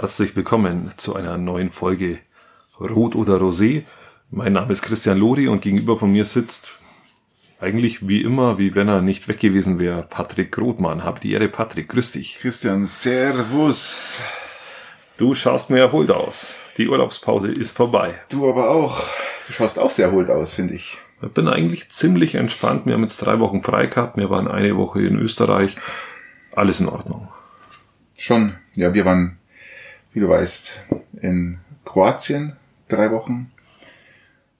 Herzlich willkommen zu einer neuen Folge Rot oder Rosé. Mein Name ist Christian Lori und gegenüber von mir sitzt eigentlich wie immer, wie wenn er nicht weg gewesen wäre, Patrick Rothmann. Hab die Ehre, Patrick. Grüß dich. Christian, Servus. Du schaust mir erholt aus. Die Urlaubspause ist vorbei. Du aber auch. Du schaust auch sehr erholt aus, finde ich. Ich bin eigentlich ziemlich entspannt. Wir haben jetzt drei Wochen frei gehabt. Wir waren eine Woche in Österreich. Alles in Ordnung. Schon. Ja, wir waren, wie du weißt, in Kroatien drei Wochen.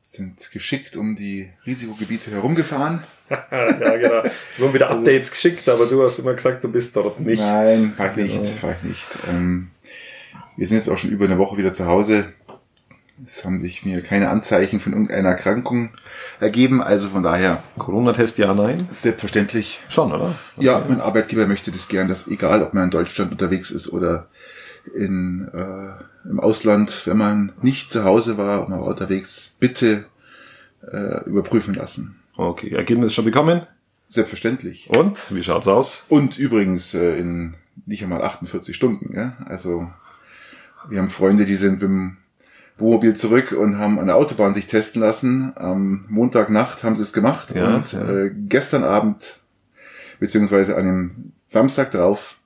Sind geschickt um die Risikogebiete herumgefahren. ja, genau. Wir haben wieder Updates geschickt, aber du hast immer gesagt, du bist dort nicht. Nein, war ich nicht, war ich nicht. Ähm, wir sind jetzt auch schon über eine Woche wieder zu Hause. Es haben sich mir keine Anzeichen von irgendeiner Erkrankung ergeben, also von daher. Corona-Test, ja, nein? Selbstverständlich. Schon, oder? Okay. Ja, mein Arbeitgeber möchte das gern, dass egal, ob man in Deutschland unterwegs ist oder in, äh, im Ausland, wenn man nicht zu Hause war und man war unterwegs, bitte äh, überprüfen lassen. Okay, Ergebnis schon bekommen? Selbstverständlich. Und, wie schaut's aus? Und übrigens äh, in nicht einmal 48 Stunden, ja. Also wir haben Freunde, die sind mit dem Wohnmobil zurück und haben an der Autobahn sich testen lassen. Am Montagnacht haben sie es gemacht Ja, und ja. Äh, gestern Abend beziehungsweise an dem Samstag drauf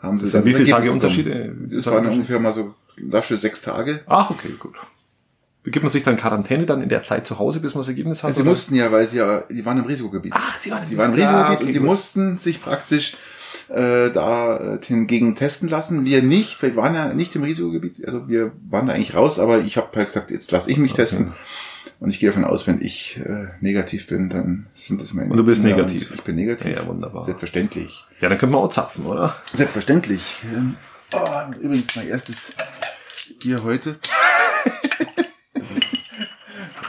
haben sie Das dann wie viele Tage. Unterschiede? Das waren ungefähr mal so lasche sechs Tage. Ach, okay, gut. Begibt man sich dann Quarantäne dann in der Zeit zu Hause, bis man das Ergebnis hat? Sie oder? mussten ja, weil sie ja, die waren im Risikogebiet. Ach, sie waren im Sie waren im Risiko- Risikogebiet Ah, okay, und die gut. mussten sich praktisch äh, da äh, hingegen testen lassen. Wir nicht, wir waren ja nicht im Risikogebiet, also wir waren da eigentlich raus, aber ich habe halt gesagt, jetzt lasse ich mich testen. Und ich gehe davon aus, wenn ich äh, negativ bin, dann sind das meine Und du bist Kinder negativ. und Ich bin negativ. Ja, wunderbar. Selbstverständlich. Ja, dann können wir auch zapfen, oder? Selbstverständlich. Ähm, Oh, übrigens mein erstes Bier heute.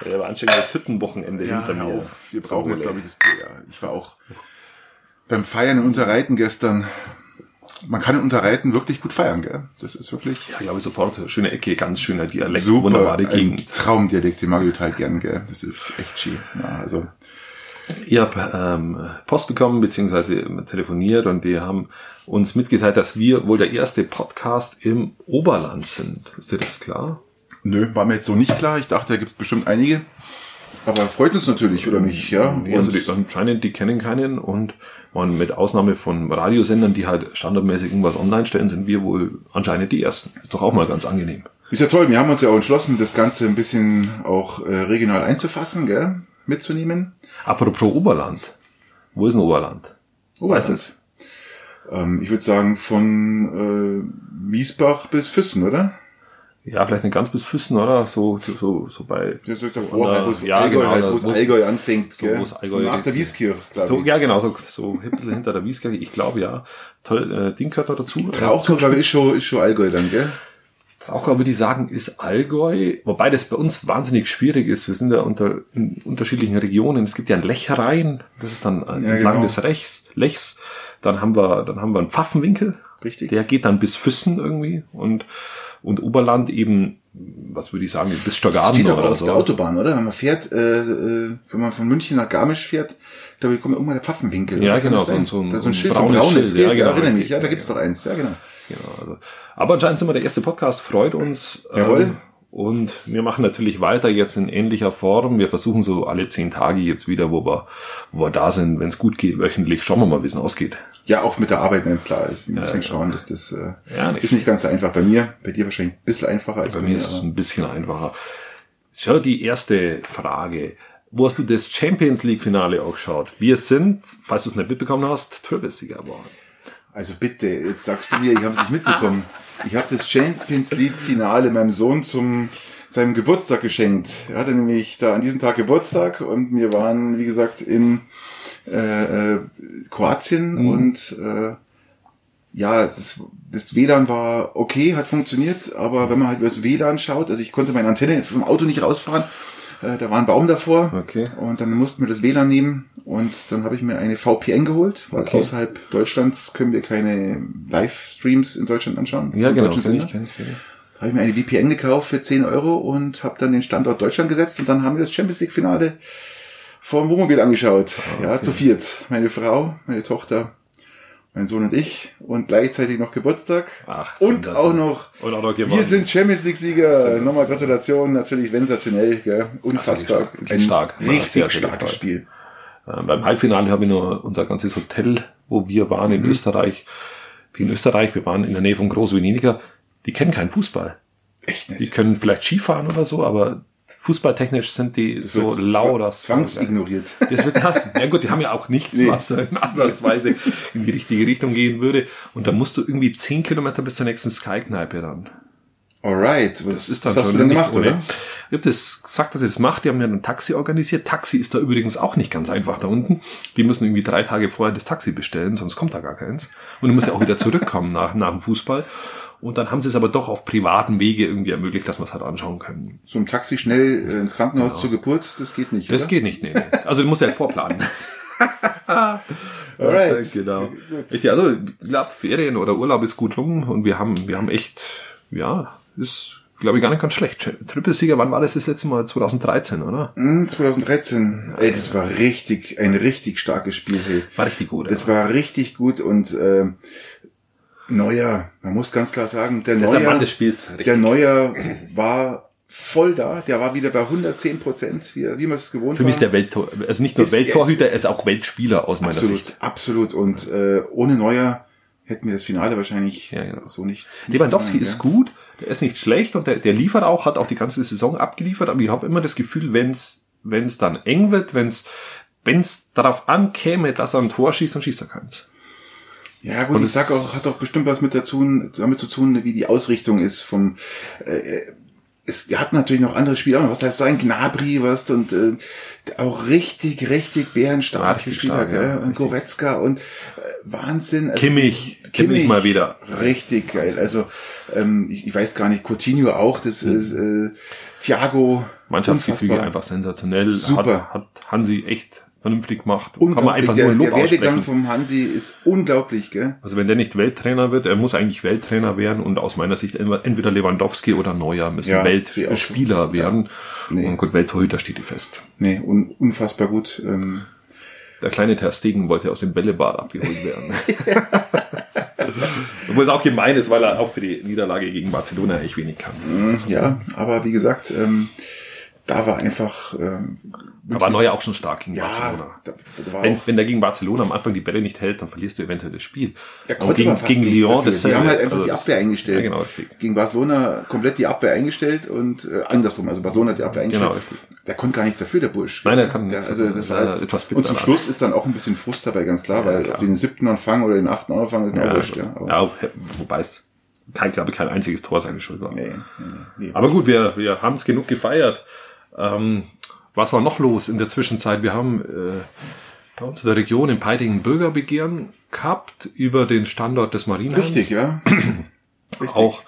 Ja, war anstrengendes Hüttenwochenende hinter hör mir. auf. Wir brauchen jetzt, glaube ich, das Bier. Ja. Ich war auch beim Feiern in Unterreiten gestern. Man kann in Unterreiten wirklich gut feiern, gell? Das ist wirklich Ja, glaube ich sofort. Schöne Ecke, ganz schöner Dialekt, super. wunderbare Ein Gegend. Traumdialekt, den mag ich total gern, gell? Das ist echt schön. Ja, also Ich habe ähm, Post bekommen, beziehungsweise telefoniert und wir haben uns mitgeteilt, dass wir wohl der erste Podcast im Oberland sind. Ist dir das klar? nö, war mir jetzt so nicht klar. Ich dachte, da gibt's bestimmt einige. Aber freut uns natürlich, oder nicht? Ja. Nee, also die, anscheinend, die kennen keinen und man mit Ausnahme von Radiosendern, die halt standardmäßig irgendwas online stellen, sind wir wohl anscheinend die Ersten. Ist doch auch mal ganz angenehm. Ist ja toll, wir haben uns ja auch entschlossen, das Ganze ein bisschen auch äh, regional einzufassen, gell? mitzunehmen. Apropos Oberland. Wo ist ein Oberland? Oberland. Weißt du es? Ähm, ich würde sagen von äh, Miesbach bis Füssen, oder? Ja, vielleicht nicht ganz bis Füssen, oder? So, so, so, bei. Das ist ja vorher, an wo der- es ja, Allgäu, genau, halt, wo es Allgäu anfängt, so, gell? wo's Allgäu so nach der liegt. Wieskirch, glaube So, ich. ja, genau, so, so ein bisschen hinter der Wieskirche. Ich glaube, ja. Toll, äh, Ding gehört noch dazu. Trauchgau, glaube ich, ist schon, ist schon Allgäu dann, gell? Auch aber die sagen, ist Allgäu, wobei das bei uns wahnsinnig schwierig ist. Wir sind ja unter, in unterschiedlichen Regionen. Es gibt ja ein Lechrein, das ist dann entlang genau. des Rechs, Lechs. Dann haben wir, dann haben wir einen Pfaffenwinkel. Richtig. Der geht dann bis Füssen irgendwie und, und Oberland eben, was würde ich sagen, bis Stockarden oder auf so. der Autobahn, oder? Wenn man fährt, äh, äh, wenn man von München nach Garmisch fährt, da kommt irgendwann der Pfaffenwinkel. Ja, genau, so ein- da ist so ein ein Schild, braunes ein braunes Schild, ja, ja, genau, erinnere mich, ja, da ja, gibt's doch eins, ja, genau. Genau, also. Aber anscheinend sind wir der erste Podcast, freut uns. Jawohl. Ähm, und wir machen natürlich weiter jetzt in ähnlicher Form. Wir versuchen so alle zehn Tage jetzt wieder, wo wir, wo wir da sind, wenn es gut geht, wöchentlich. Schauen wir mal, wie es ausgeht. Ja, auch mit der Arbeit, wenn es klar ist. Wir müssen Ja, schauen, dass das äh, Ja, nicht ist nicht ganz so einfach bei mir. Bei dir wahrscheinlich ein bisschen einfacher als Bei bei, mir mir. ist es ein bisschen einfacher. Schau, die erste Frage. Wo hast du das Champions League Finale auch geschaut? Wir sind, falls du es nicht mitbekommen hast, Türkessieger geworden. Also bitte, jetzt sagst du mir, ich habe es nicht mitbekommen. Ich habe das Champions League Finale meinem Sohn zum seinem Geburtstag geschenkt. Er hatte nämlich da an diesem Tag Geburtstag und wir waren, wie gesagt, in äh, äh, Kroatien Mhm. und äh, ja, das, das WLAN war okay, hat funktioniert, aber wenn man halt über das WLAN schaut, also ich konnte meine Antenne vom Auto nicht rausfahren, äh, da war ein Baum davor Okay. und dann mussten wir das WLAN nehmen und dann habe ich mir eine VPN geholt, weil Okay. außerhalb Deutschlands können wir keine Livestreams in Deutschland anschauen. Ja, genau. Kenn ich, kenn ich. Da habe ich mir eine VPN gekauft für 10 Euro und habe dann den Standort Deutschland gesetzt und dann haben wir das Champions League Finale vom Wohnmobil angeschaut. Ja, zu viert. Meine Frau, meine Tochter mein Sohn und ich und gleichzeitig noch Geburtstag. Ach, und auch noch, und auch noch wir gewonnen. sind Champions League Sieger. Nochmal Gratulation, natürlich sensationell, gell? unfassbar. Wirklich Ein stark. Richtig sehr, sehr starkes. Spiel. Äh, beim Halbfinale habe ich nur unser ganzes Hotel, wo wir waren in Österreich, die in Österreich, wir waren in der Nähe von Groß-Weniger, die kennen keinen Fußball. Echt Die nicht. können vielleicht Skifahren oder so, aber fußballtechnisch sind die so wird lau zwa- oder zwangsignoriert. Das wird, ja gut, die haben ja auch nichts, Nee. was in ansatzweise in die richtige Richtung gehen würde. Und da musst du irgendwie zehn Kilometer bis zur nächsten Sky-Kneipe ran. Alright, was Das ist dann das hast schon du denn gemacht, ohne. oder? Ich habe das gesagt, dass ihr das macht. Die haben ja ein Taxi organisiert. Taxi ist da übrigens auch nicht ganz einfach da unten. Die müssen irgendwie drei Tage vorher das Taxi bestellen, sonst kommt da gar keins. Und du musst ja auch wieder zurückkommen nach, nach dem Fußball. Und dann haben sie es aber doch auf privaten Wege irgendwie ermöglicht, dass wir es halt anschauen können. So ein Taxi schnell äh, ins Krankenhaus zur Geburt, das geht nicht, Das oder? geht nicht, nee. Also du musst ja halt vorplanen. Alright. genau. Gut. Ich, also, ich glaube, Ferien oder Urlaub ist gut rum und wir haben, wir haben echt, ja, ist, glaube ich, gar nicht ganz schlecht. Trippelsieger, wann war das das letzte Mal? 2013, oder? Hm, 2013. Ey, das war richtig, ein richtig starkes Spiel. Hey. War richtig gut. Das ja. war richtig gut und äh, Neuer, man muss ganz klar sagen, der der Neuer, des Spiels. Der Neuer war voll da. Der war wieder bei 110 Prozent, wie, wie man es gewohnt Für mich ist der Welttor, also nicht nur Ist- Welttorhüter, er ist- ist auch Weltspieler aus meiner absolut, Sicht. absolut. Und äh, ohne Neuer hätten wir das Finale wahrscheinlich Ja, genau. so nicht. nicht Lewandowski ist gell? gut, der ist nicht schlecht und der, der liefert auch, hat auch die ganze Saison abgeliefert, aber ich habe immer das Gefühl, wenn es wenn es dann eng wird, wenn es wenn es darauf ankäme, dass er ein Tor schießt, dann schießt er keins. Ja gut, Und ich sag auch, hat auch bestimmt was mit dazu, damit zu tun, wie die Ausrichtung ist vom äh, es hatten natürlich noch andere Spieler, was heißt so ein Gnabry, was und äh, auch richtig, richtig bärenstarke richtig Spieler, stark, ja, und. Goretzka und äh, Wahnsinn. Also, Kimmich, Kimmich mal wieder. Richtig geil. Also ähm, ich, ich weiß gar nicht, Coutinho auch, das ist äh, Thiago. Mannschaftsgefüge einfach sensationell. Super. Hat, hat Hansi echt vernünftig gemacht. Kann man einfach Der, nur Lob der Werdegang aussprechen. vom Hansi ist unglaublich, gell? Also wenn der nicht Welttrainer wird, er muss eigentlich Welttrainer werden und aus meiner Sicht entweder Lewandowski oder Neuer müssen Ja. Weltspieler werden. Nee. Und gut, Welttorhüter steht die fest. Nee, un, unfassbar gut. Ähm, Der kleine Ter Stegen wollte aus dem Bällebad abgeholt werden. Obwohl es auch gemein ist, weil er auch für die Niederlage gegen Barcelona echt wenig kann. Ja, aber wie gesagt, ähm, da war einfach Da war Neuer auch schon stark gegen ja, Barcelona. da, da war Wenn, wenn der gegen Barcelona am Anfang die Bälle nicht hält, dann verlierst du eventuell das Spiel. er Und konnte gegen, fast gegen Lyon das Die haben halt einfach die das- Abwehr eingestellt. Ja, genau, richtig. Gegen Barcelona komplett die Abwehr eingestellt und äh, andersrum, also Barcelona hat die Abwehr eingestellt. Genau, richtig. Der konnte gar nichts dafür, der Bursch. Nein, der kann der, nichts also das war jetzt, etwas bitter Und zum. Schluss ist dann auch ein bisschen Frust dabei, ganz klar, weil klar. ob die den siebten anfangen oder den achten anfangen, ist mir auch Ja, wurscht. Ja, aber, ja, wobei es kein, glaube ich, kein einziges Tor seine Schuld war. nee, nee, nee. Aber gut, wir, wir haben es genug gefeiert. Ähm, was war noch los in der Zwischenzeit? Wir haben äh, bei uns in der Region in Peitingen Bürgerbegehren gehabt über den Standort des Marienheims. Richtig, ja. Richtig. Auch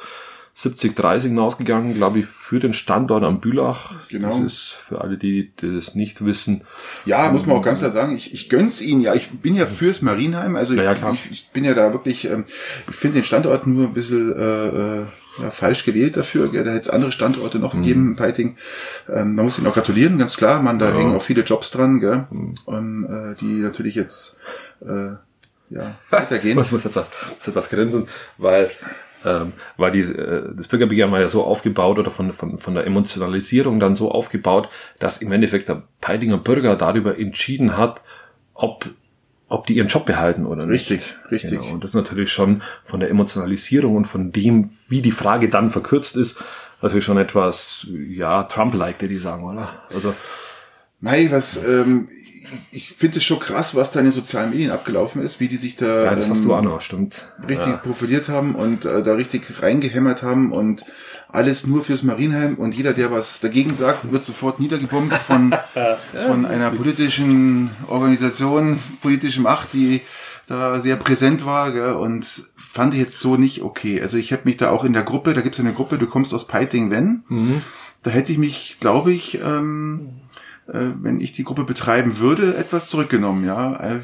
70-30 ausgegangen, glaube ich, für den Standort am Bülach. Genau. Das ist für alle, die, die das nicht wissen. Ja, muss man auch ganz klar sagen, ich, ich gönn's ihnen ja. Ich bin ja fürs Marienheim, also Ja, ja, ich, ich bin ja da wirklich, ähm, ich finde den Standort nur ein bisschen äh, äh, ja, falsch gewählt dafür. Gell? Da hätte es andere Standorte noch gegeben in Peiting. Ähm, man muss ihnen auch gratulieren, ganz klar. Man, da hängen auch viele Jobs dran, gell? Und, äh, die natürlich jetzt äh, ja, weitergehen. Ich muss etwas, muss etwas grinsen, weil, ähm, weil die, äh, das Bürgerbegehren war ja so aufgebaut oder von, von, von der Emotionalisierung dann so aufgebaut, dass im Endeffekt der Peitinger Bürger darüber entschieden hat, ob, ob die ihren Job behalten oder nicht. Richtig, richtig. Genau. Und das ist natürlich schon von der Emotionalisierung und von dem, wie die Frage dann verkürzt ist, natürlich schon etwas, ja, Trump-like, die die sagen, oder? Also, Mei, was, ähm, ich, finde es schon krass, was da in den sozialen Medien abgelaufen ist, wie die sich da ja, das ähm, hast du auch noch, stimmt. richtig Ja. profiliert haben und äh, da richtig reingehämmert haben und alles nur fürs Marienheim und jeder, der was dagegen sagt, wird sofort niedergebombt von, von einer politischen Organisation, politische Macht, die da sehr präsent war gell, und fand ich jetzt so nicht okay. Also ich habe mich da auch in der Gruppe, da gibt's ja eine Gruppe, du kommst aus Peiting, wenn, da hätte ich mich, glaube ich, ähm, äh, wenn ich die Gruppe betreiben würde, etwas zurückgenommen, ja. Äh,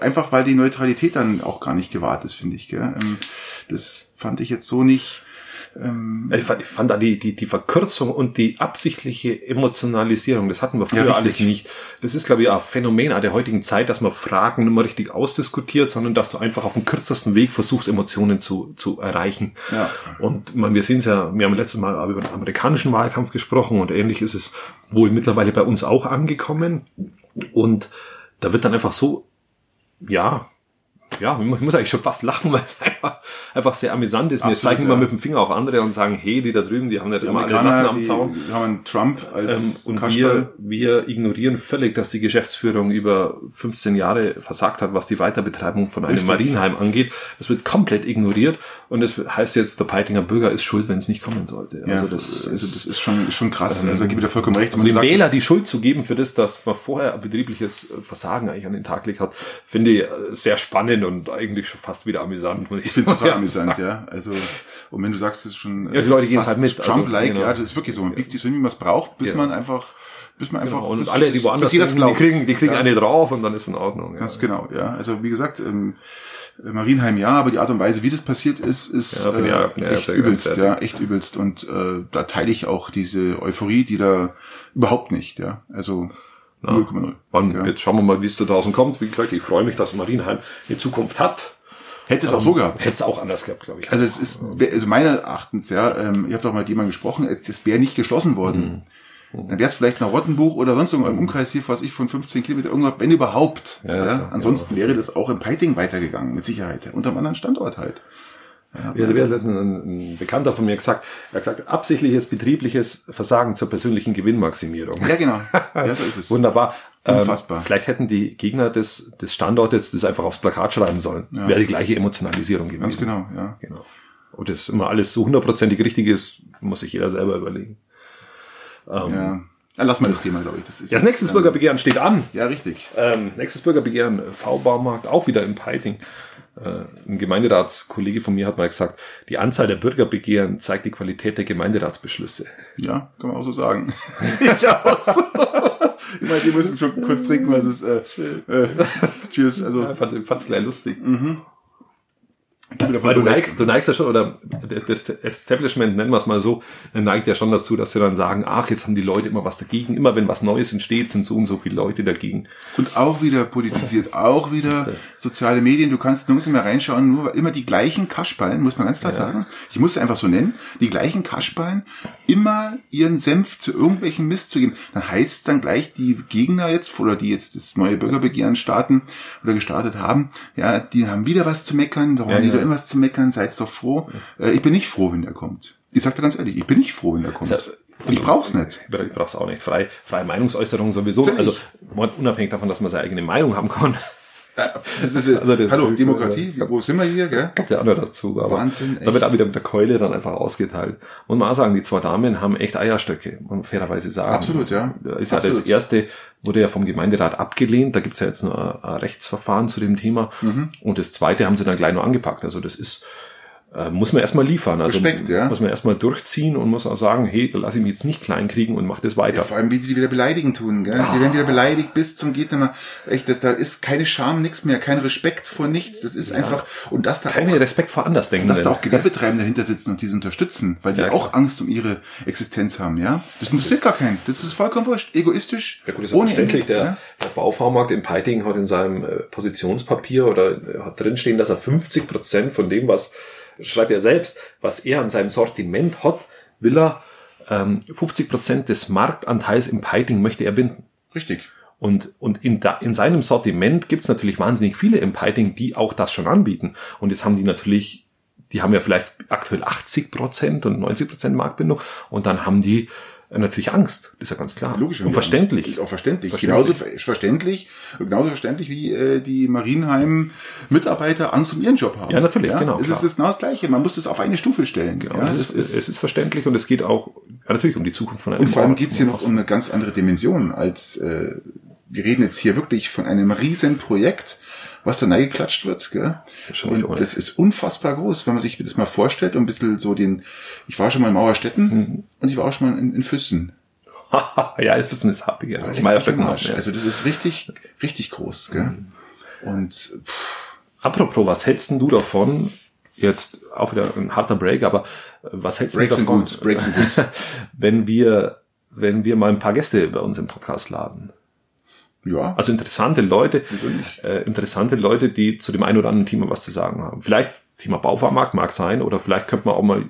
Einfach weil die Neutralität dann auch gar nicht gewahrt ist, finde ich. Gell? Ähm, Das fand ich jetzt so nicht Ähm, ich, fand, ich fand da die, die, die Verkürzung und die absichtliche Emotionalisierung, das hatten wir früher ja, alles nicht. Das ist, glaube ich, ein Phänomen der heutigen Zeit, dass man Fragen nicht mehr richtig ausdiskutiert, sondern dass du einfach auf dem kürzesten Weg versuchst, Emotionen zu, zu erreichen. Ja. Und man, wir sehen es ja, wir haben letztes Mal über den amerikanischen Wahlkampf gesprochen und ähnlich ist es wohl mittlerweile bei uns auch angekommen. Und da wird dann einfach so, ja, ja, ich muss eigentlich schon fast lachen, weil es einfach, einfach sehr amüsant ist. Wir zeigen ja. immer mit dem Finger auf andere und sagen, hey, die da drüben, die haben nicht die immer alle Latten am Zaun. Die haben Trump als ähm, Und wir, wir ignorieren völlig, dass die Geschäftsführung über 15 Jahre versagt hat, was die Weiterbetreibung von einem Richtig. Marienheim angeht. Das wird komplett ignoriert und das heißt jetzt, der Peitinger Bürger ist schuld, wenn es nicht kommen sollte. Ja, also das, also das ist schon, schon krass. Ähm, also gebe ich dir vollkommen recht. Also dem Wähler die Schuld zu geben für das, dass man vorher ein betriebliches Versagen eigentlich an den Tag gelegt hat, finde ich sehr spannend und eigentlich schon fast wieder amüsant. Ich finde es total ja. amüsant, ja. Also, und wenn du sagst, das ist schon ja, die Leute gehen halt mit. Also, Trump-like, also, genau. ja, das ist wirklich so. Man biegt sich so, wie man es braucht, bis ja. man einfach bis man genau. einfach und bis, alle die woanders sind, die kriegen die kriegen ja. eine drauf und dann ist in Ordnung ja. ganz genau ja also wie gesagt ähm, Marienheim ja aber die Art und Weise wie das passiert ist ist ja, äh, ja, echt übelst ja echt übelst und äh, da teile ich auch diese Euphorie die da überhaupt nicht ja also 0,0. Ja. Jetzt schauen wir mal, wie es da draußen kommt. Wie gesagt, ich freue mich, dass Marienheim eine Zukunft hat. Hätte es auch so gehabt. Hätte es auch anders gehabt, glaube ich. Also es ist, also meiner Erachtens, ja, ähm, ich habe doch mal mit jemandem gesprochen, es wäre nicht geschlossen worden. Mhm. Dann wäre es vielleicht ein Rottenbuch oder sonst irgendwo im Umkreis hier, was ich von 15 Kilometer irgendwas, wenn überhaupt. Ja, ja. Ansonsten ja. wäre das auch im Peiting weitergegangen, mit Sicherheit. Unter einem anderen Standort halt. Ja, ja, hat ein, ein Bekannter von mir gesagt, er hat gesagt, absichtliches betriebliches Versagen zur persönlichen Gewinnmaximierung. Ja, genau. Ja, so ist es. Wunderbar. Unfassbar. Ähm, vielleicht hätten die Gegner des, des Standortes das einfach aufs Plakat schreiben sollen. Ja. Wäre die gleiche Emotionalisierung gewesen. Ganz genau, ja. Genau. Ob das immer alles so hundertprozentig richtig ist, muss sich jeder selber überlegen. Ähm, ja. Lass mal das Thema, glaube ich. Das, ist ja, das nächste Bürgerbegehren steht an. Ja, richtig. Ähm, nächstes Bürgerbegehren, V-Baumarkt, auch wieder im Peiting. Äh, ein Gemeinderatskollege von mir hat mal gesagt, die Anzahl der Bürgerbegehren zeigt die Qualität der Gemeinderatsbeschlüsse. Ja, kann man auch so sagen. ich aus. ich meine, die müssen schon kurz trinken, was ist, äh, äh, cheers, also. Ja, fand, fand's gleich lustig. Mhm. Weil du neigst, du neigst ja schon, oder das Establishment, nennen wir es mal so, neigt ja schon dazu, dass sie dann sagen, ach, jetzt haben die Leute immer was dagegen. Immer wenn was Neues entsteht, sind so und so viele Leute dagegen. Und auch wieder politisiert, auch wieder soziale Medien. Du kannst nirgends mehr reinschauen, nur immer die gleichen Kaschballen, muss man ganz klar ja. sagen. Ich muss es einfach so nennen. Die gleichen Kaschballen, immer ihren Senf zu irgendwelchen Mist zu geben. Dann heißt es dann gleich, die Gegner jetzt, oder die jetzt das neue Bürgerbegehren starten oder gestartet haben, ja, die haben wieder was zu meckern, warum ja, die ja irgendwas zu meckern, seid doch froh. Äh, ich bin nicht froh, wenn der kommt. Ich sag dir ganz ehrlich, ich bin nicht froh, wenn der kommt. Ich brauch's nicht. Ich brauch's auch nicht. Freie, freie Meinungsäußerung sowieso. Natürlich. Also unabhängig davon, dass man seine eigene Meinung haben kann. Das ist, also das hallo, ist, Demokratie, äh, wo sind wir hier, gell? Kommt ja auch noch dazu. Aber Wahnsinn, echt. Da wird auch wieder mit der Keule dann einfach ausgeteilt. Und man auch sagen, die zwei Damen haben echt Eierstöcke, muss man fairerweise sagen. Absolut, ja. Ist Absolut. ja das erste, wurde ja vom Gemeinderat abgelehnt. Da gibt's ja jetzt noch ein, ein Rechtsverfahren zu dem Thema. Mhm. Und das zweite haben sie dann gleich noch angepackt. Also das ist, äh, muss man erstmal liefern. Also Respekt, ja. muss man erstmal durchziehen und muss auch sagen, hey, da lass ich mich jetzt nicht klein kriegen und mach das weiter. Ja, vor allem, wie die wieder beleidigen tun, gell? Die werden wieder beleidigt bis zum geht immer. Echt, das, da ist keine Scham, nichts mehr, kein Respekt vor nichts. Das ist ja. einfach, und dass da Keine auch, Respekt vor Andersdenken. Dass da auch Gewerbetreibende dahinter sitzen und diese unterstützen, weil die ja, auch Angst um ihre Existenz haben, ja? Das interessiert gar keinen. Das ist vollkommen wurscht. Egoistisch. Ja gut, das ist ohne verständlich. Der, ja? der Baufaumarkt in Peiting hat in seinem äh, Positionspapier oder hat drinstehen, dass er 50 Prozent von dem, was schreibt er selbst, was er an seinem Sortiment hat, will er ähm, 50 Prozent des Marktanteils im Piping möchte er binden. Richtig. Und, und in, da, in seinem Sortiment gibt's natürlich wahnsinnig viele im Piping, die auch das schon anbieten. Und jetzt haben die natürlich, die haben ja vielleicht aktuell 80 Prozent und 90 Prozent Marktbindung. Und dann haben die natürlich Angst, das ist ja ganz klar. Logisch. Und verständlich. Angst. Auch verständlich. verständlich. Genauso verständlich, genauso verständlich wie äh, die Marienheim-Mitarbeiter Angst um ihren Job haben. Ja, natürlich, ja? genau. Es klar. ist genau das Gleiche. Man muss das auf eine Stufe stellen. Genau. Ja, es, ist, es ist verständlich und es geht auch ja, natürlich um die Zukunft von einem Und vor allem geht es hier noch um eine ganz andere Dimension als äh, wir reden jetzt hier wirklich von einem riesen Projekt, was da reingeklatscht wird. Gell? Und das ist unfassbar groß, wenn man sich das mal vorstellt und ein bisschen so den, ich war schon mal in Mauerstetten mhm. und ich war auch schon mal in, in Füssen. ja, Füssen ist happy, ja. Ich meine, also das ist richtig, richtig groß. Gell? Mhm. Und pff. apropos, was hältst du davon, jetzt auch wieder ein harter Break, aber äh, was hältst du Breaks sind davon, gut, Breaks sind gut. wenn wir, wenn wir mal ein paar Gäste bei uns im Podcast laden? Ja, Also interessante Leute, äh, interessante Leute, die zu dem einen oder anderen Thema was zu sagen haben. Vielleicht Thema Baufahrmarkt mag sein, oder vielleicht könnte man auch mal,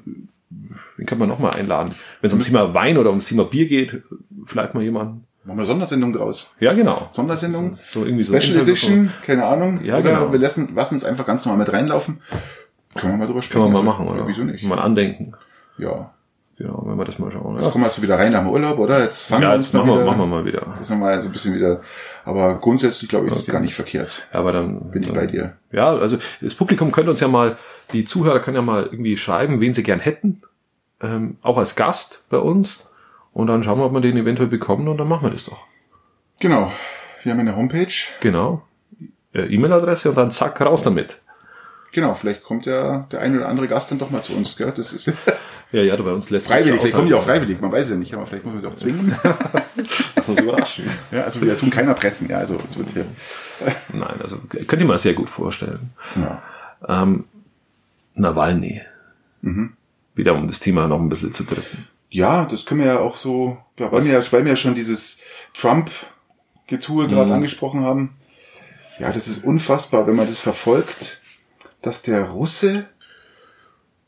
wen könnte man noch mal einladen? Wenn es ums Thema Wein oder ums Thema Bier geht, vielleicht mal jemanden. machen wir eine Sondersendung draus. Ja, genau. Sondersendung, So irgendwie so Special Edition, keine Ahnung. Ja, oder genau. wir lassen, lassen es einfach ganz normal mit reinlaufen. Können wir mal drüber sprechen. Können wir mal machen, oder? Wieso nicht? Mal andenken. Ja. Genau, wenn wir das mal schauen. Jetzt Ja, kommen wir jetzt wieder rein nach dem Urlaub, oder? Jetzt fangen ja wir uns mal machen wir, wieder. machen wir mal wieder. Das ist mal so ein bisschen wieder. Aber grundsätzlich glaube ich, ist es gar nicht verkehrt. Ja, aber dann Bin ich dann, bei dir. Ja, also das Publikum könnte uns ja mal, die Zuhörer können ja mal irgendwie schreiben, wen sie gern hätten, ähm, auch als Gast bei uns. Und dann schauen wir, ob wir den eventuell bekommen und dann machen wir das doch. Genau. Wir haben eine Homepage. Genau. Äh, E-Mail-Adresse und dann zack, raus damit. Genau, vielleicht kommt ja der ein oder andere Gast dann doch mal zu uns. Gell? Das ist Ja, ja, bei uns lässt freiwillig. Vielleicht kommen die auch freiwillig. Man weiß ja nicht, aber vielleicht müssen wir sie auch zwingen. Lass uns überraschen. ja, also wir tun keiner pressen. Ja, also es wird hier. Nein, also könnt ihr mal sehr gut vorstellen. Ja. Ähm, Nawalny. Wieder um das Thema noch ein bisschen zu drücken. Ja, das können wir ja auch so, ja, weil, wir ja, weil wir ja schon dieses Trump-Getue gerade angesprochen haben. Ja, das ist unfassbar, wenn man das verfolgt, dass der Russe,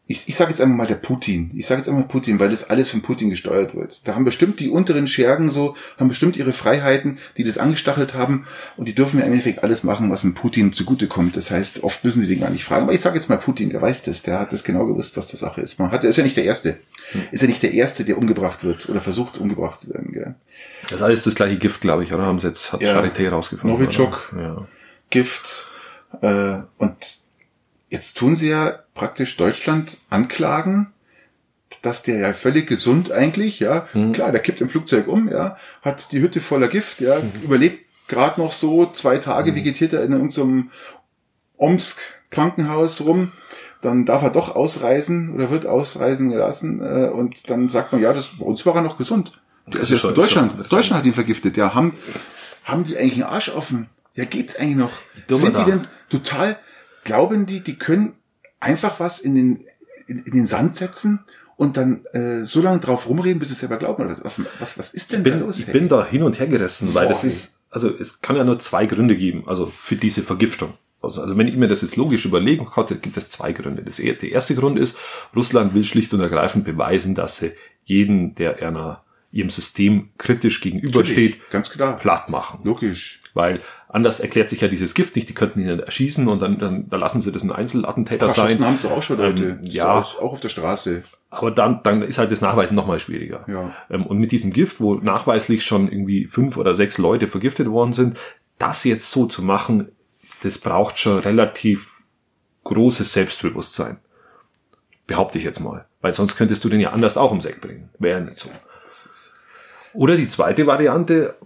ich, ich sage jetzt einfach mal der Putin, ich sage jetzt einfach mal Putin, weil das alles von Putin gesteuert wird. Da haben bestimmt die unteren Schergen so, haben bestimmt ihre Freiheiten, die das angestachelt haben und die dürfen ja im Endeffekt alles machen, was dem Putin zugutekommt. Das heißt, oft müssen sie den gar nicht fragen. Aber ich sage jetzt mal Putin, der weiß das, der hat das genau gewusst, was der Sache ist. Man hat, er ist ja nicht der Erste. Ist ja nicht der Erste, der umgebracht wird oder versucht umgebracht zu werden. Gell? Das ist alles das gleiche Gift, glaube ich, oder? Haben sie jetzt, hat Ja. Charité rausgefunden. Novichok. Ja. Gift. Äh, und jetzt tun sie ja praktisch Deutschland anklagen, dass der ja völlig gesund eigentlich, ja, klar, der kippt im Flugzeug um, ja, hat die Hütte voller Gift, ja, überlebt gerade noch so, zwei Tage vegetiert er in irgendeinem Omsk Krankenhaus rum, dann darf er doch ausreisen oder wird ausreisen gelassen äh, und dann sagt man, ja, das, bei uns war er noch gesund. Der ist jetzt in Deutschland, schon- Deutschland hat ihn vergiftet, ja, haben, haben die eigentlich einen Arsch offen? Ja, geht's eigentlich noch? Dummer Sind die da. denn total, glauben die, die können einfach was in den, in, in den Sand setzen und dann äh, so lange drauf rumreden, bis sie es selber glauben? Oder was, was, was ist denn da bin, los? ich hey? bin da hin und her gerissen, weil Boah, das ist, also es kann ja nur zwei Gründe geben, also für diese Vergiftung. Also, also wenn ich mir das jetzt logisch überlegen konnte, gibt es zwei Gründe. Das, er- der erste Grund ist, Russland will schlicht und ergreifend beweisen, dass sie jeden, der einer, ihrem System kritisch gegenübersteht, Natürlich, ganz klar. platt machen. Logisch. Weil anders erklärt sich ja dieses Gift nicht, die könnten ihn erschießen und dann, dann, dann lassen sie das ein Einzelattentäter sein. Haben sie auch schon Leute. Ähm, ja. Auch, auf der Straße. Aber dann, dann ist halt das Nachweisen noch mal schwieriger. Ja. Ähm, Und mit diesem Gift, wo nachweislich schon irgendwie fünf oder sechs Leute vergiftet worden sind, das jetzt so zu machen, das braucht schon relativ großes Selbstbewusstsein. Behaupte ich jetzt mal. Weil sonst könntest du den ja anders auch ums Eck bringen. Wäre nicht so. Oder die zweite Variante,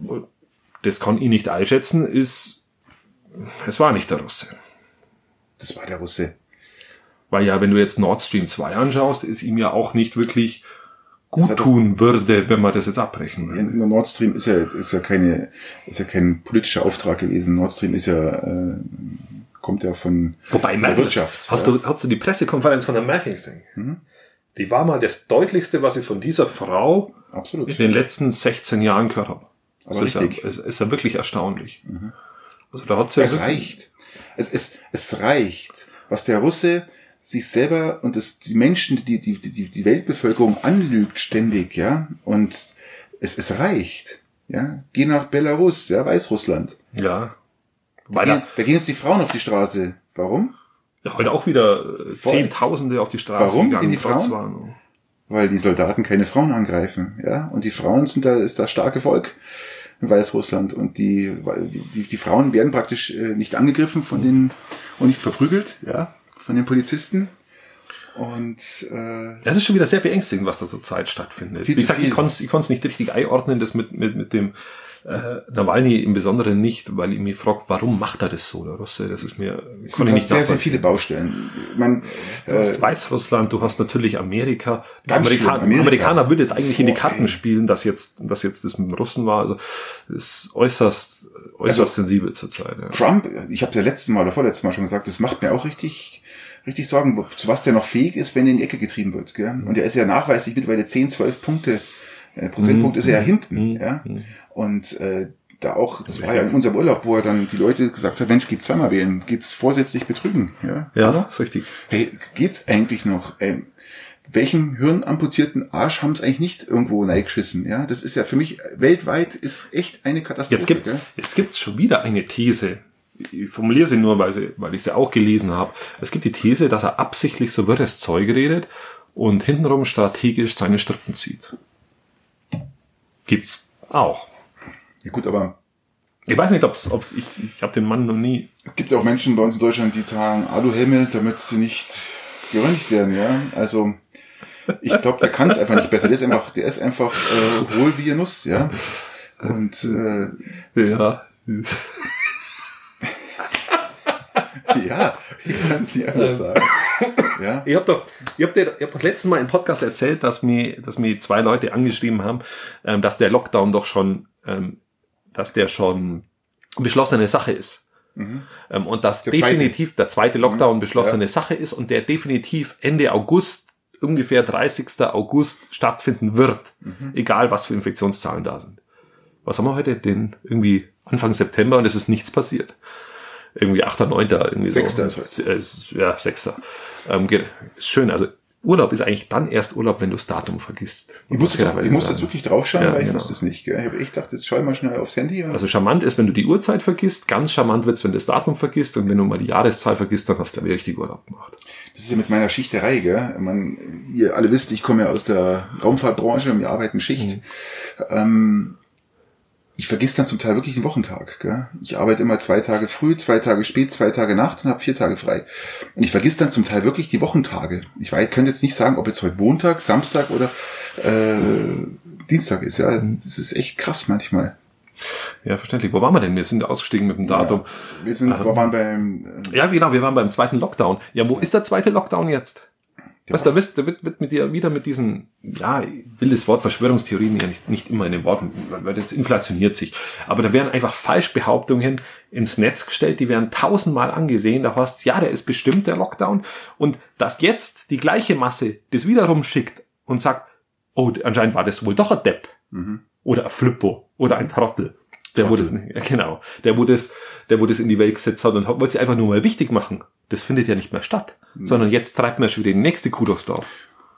das kann ich nicht einschätzen, ist, es war nicht der Russe. Das war der Russe. Weil ja, wenn du jetzt Nord Stream 2 anschaust, ist ihm ja auch nicht wirklich gut tun würde, wenn man das jetzt abbrechen würde. Nord Stream ist ja, ist ja keine, ist ja kein politischer Auftrag gewesen. Nord Stream ist ja, äh, kommt ja von Wobei, der Merkel, Wirtschaft. Hast, ja. du, hast du die Pressekonferenz von der Merkel gesehen? Die war mal das deutlichste, was ich von dieser Frau Absolut. in den letzten 16 Jahren gehört habe. Das Aber ist ja, richtig. es ist ja wirklich erstaunlich. Also da hat sie ja Es reicht. Es, es, es reicht, was der Russe sich selber und das, die Menschen, die, die, die, die Weltbevölkerung anlügt ständig, ja, und es, es reicht, ja. Geh nach Belarus, ja, Weißrussland. Ja. Da gehen, da, gehen jetzt die Frauen auf die Straße. Warum? ja, heute auch wieder äh, Voll. Zehntausende auf die Straße Warum gegangen. gehen die Frauen? Warnung. Weil die Soldaten keine Frauen angreifen, ja. Und die Frauen sind da, ist das starke Volk in Weißrussland. Und die, die, die, Frauen werden praktisch äh, nicht angegriffen von den, und nicht verprügelt, ja, von den Polizisten. Und, äh, Das ist schon wieder sehr beängstigend, was da zurzeit stattfindet. Wie gesagt, ich konnte es nicht richtig einordnen, das mit, mit, mit dem äh, Nawalny im Besonderen nicht, weil ich mich frage, warum macht er das so, der Russe? Das ist mir, es konnte nicht sehr, sehr viele Baustellen. Man, Du hast äh, Weißrussland, du hast natürlich Amerika. Amerika Amerika. Amerikaner würde es eigentlich in die Karten ey. spielen, dass jetzt, dass jetzt das mit dem Russen war. Also ist äußerst, äußerst Also, sensibel zurzeit. Ja. Trump, ich habe ja letztes Mal oder vorletztes Mal schon gesagt, das macht mir auch richtig richtig wo- zu was der noch fähig ist, wenn er in die Ecke getrieben wird. Gell? Und er ist ja nachweislich mittlerweile 10, 12 Punkte, äh, Prozentpunkt ist er ja hinten. Ja? Und äh, da auch, das war ja in unserem Urlaub, wo er dann die Leute gesagt hat, Mensch, geht zweimal wählen, geht's vorsätzlich betrügen. Ja, Ja, ist richtig. Hey, geht's eigentlich noch? Ähm, welchen hirnamputierten Arsch haben es eigentlich nicht irgendwo reingeschissen? Ja, das ist ja für mich weltweit ist echt eine Katastrophe. Jetzt gibt's, gell? jetzt gibt's schon wieder eine These. Ich formuliere sie nur, weil, sie, weil ich sie auch gelesen habe. Es gibt die These, dass er absichtlich so wirres Zeug redet und hintenrum strategisch seine Strippen zieht. Gibt's auch. Ja gut, aber Ich weiß nicht, ob's, ob's ich, ich habe den Mann noch nie. es gibt ja auch Menschen bei uns in Deutschland, die tragen Aluhelme, damit sie nicht geröntgt werden, ja. Also ich glaube, der kann es einfach nicht besser. Der ist einfach, der ist einfach äh, hohl wie eine Nuss, ja. Und äh, Ja. ja, ich kann es nicht anders sagen. Ja. Ihr habt doch, ihr habt, ihr habt doch letztes Mal im Podcast erzählt, dass mir, dass mir zwei Leute angeschrieben haben, ähm, dass der Lockdown doch schon, ähm, dass der schon beschlossene Sache ist. Ähm, und dass Der zweite. definitiv der zweite Lockdown beschlossene ja. Sache ist und der definitiv Ende August, ungefähr 30. August stattfinden wird. Egal was für Infektionszahlen da sind. Was haben wir heute? Den irgendwie Anfang September und es ist nichts passiert. Irgendwie 8., 9. irgendwie Sechster so. ist heute. Äh, Ja, 6. Ähm, schön. Also Urlaub ist eigentlich dann erst Urlaub, wenn du das Datum vergisst. Ich muss, jetzt, ich muss jetzt wirklich draufschauen, Ja, weil ich genau. wusste es nicht. Gell? Ich habe echt gedacht, jetzt schau ich mal schnell aufs Handy. Also charmant ist, wenn du die Uhrzeit vergisst. Ganz charmant wird's, wenn du das Datum vergisst. Und wenn du mal die Jahreszahl vergisst, dann hast du, glaube ich, richtig Urlaub gemacht. Das ist ja mit meiner Schichterei, gell? Man, ihr alle wisst, ich komme ja aus der Raumfahrtbranche und wir arbeiten Schicht. Mhm. Ähm, ich vergiss dann zum Teil wirklich den Wochentag. Gell? Ich arbeite immer zwei Tage früh, zwei Tage spät, zwei Tage Nacht und habe vier Tage frei. Und ich vergiss dann zum Teil wirklich die Wochentage. Ich weiß, ich könnte jetzt nicht sagen, ob jetzt heute Montag, Samstag oder äh, Dienstag ist. Ja, das ist echt krass manchmal. Ja, verständlich. Wo waren wir denn? Wir sind ausgestiegen mit dem Datum. Wir sind, wir waren beim äh, Ja, genau, wir waren beim zweiten Lockdown. Ja, wo ist der zweite Lockdown jetzt? Was, da wisst, da wird, wird mit dir wieder mit diesen, ja, ich will das Wort Verschwörungstheorien ja nicht, nicht immer in den Worten, weil das inflationiert sich. Aber da werden einfach Falschbehauptungen ins Netz gestellt, die werden tausendmal angesehen. Da heißt ja, der ist bestimmt der Lockdown. Und dass jetzt die gleiche Masse das wiederum schickt und sagt, oh, anscheinend war das wohl doch ein Depp. Oder ein Flippo. Oder ein Trottel. Der wurde, ja, genau, der wurde es, der wurde es in die Welt gesetzt hat und hat- wollte sie einfach nur mal wichtig machen. Das findet ja nicht mehr statt, sondern jetzt treibt man schon wieder die nächste Kuh durchs Dorf.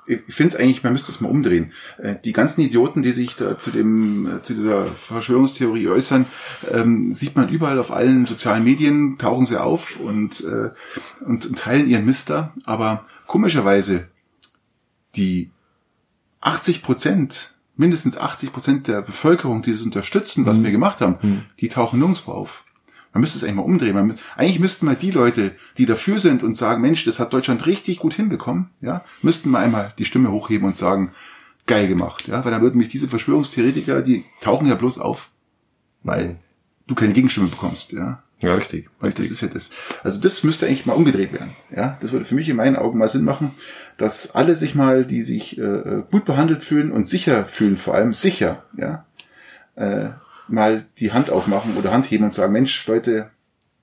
ich finde eigentlich, man müsste es mal umdrehen. Äh, Die ganzen Idioten, die sich da zu dem, äh, zu dieser Verschwörungstheorie äußern, ähm, sieht man überall auf allen sozialen Medien, tauchen sie auf und, äh, und, und teilen ihren Mister. Aber komischerweise, die 80 Prozent, mindestens 80 Prozent der Bevölkerung, die das unterstützen, was wir gemacht haben, die tauchen nirgendwo auf. Man müsste es eigentlich mal umdrehen. Man, eigentlich müssten mal die Leute, die dafür sind und sagen, Mensch, das hat Deutschland richtig gut hinbekommen, ja, müssten mal einmal die Stimme hochheben und sagen, geil gemacht, ja, weil dann würden mich diese Verschwörungstheoretiker, die tauchen ja bloß auf, weil du keine Gegenstimme bekommst, ja. Ja, richtig. Weil das ist ja das. Also das müsste eigentlich mal umgedreht werden. Ja, das würde für mich in meinen Augen mal Sinn machen, dass alle sich mal, die sich äh, gut behandelt fühlen und sicher fühlen, vor allem sicher, ja, äh, mal die Hand aufmachen oder Hand heben und sagen, Mensch, Leute,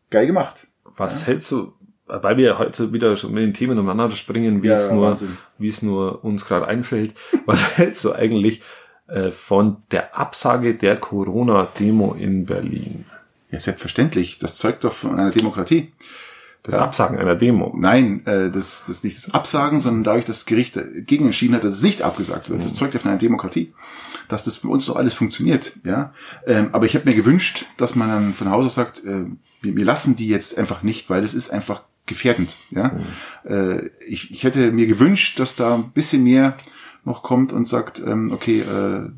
geil gemacht. Was hältst du, weil wir heute wieder schon mit den Themen umeinander springen, wie Ja, es ja, nur, Wahnsinn. wie es nur uns gerade einfällt, was hältst du eigentlich äh, von der Absage der Corona-Demo in Berlin? Ja, selbstverständlich. Das zeugt doch von einer Demokratie. Das Absagen einer Demo. Nein, äh, das, das nicht das Absagen, sondern dadurch, dass das Gericht dagegen entschieden hat, dass es nicht abgesagt wird. Das zeugt ja von einer Demokratie, dass das bei uns doch alles funktioniert. Ja, ähm, aber ich habe mir gewünscht, dass man dann von Haus aus sagt, äh, wir, wir lassen die jetzt einfach nicht, weil es ist einfach gefährdend. Ja, äh, ich, ich hätte mir gewünscht, dass da ein bisschen mehr noch kommt und sagt, ähm, okay, äh,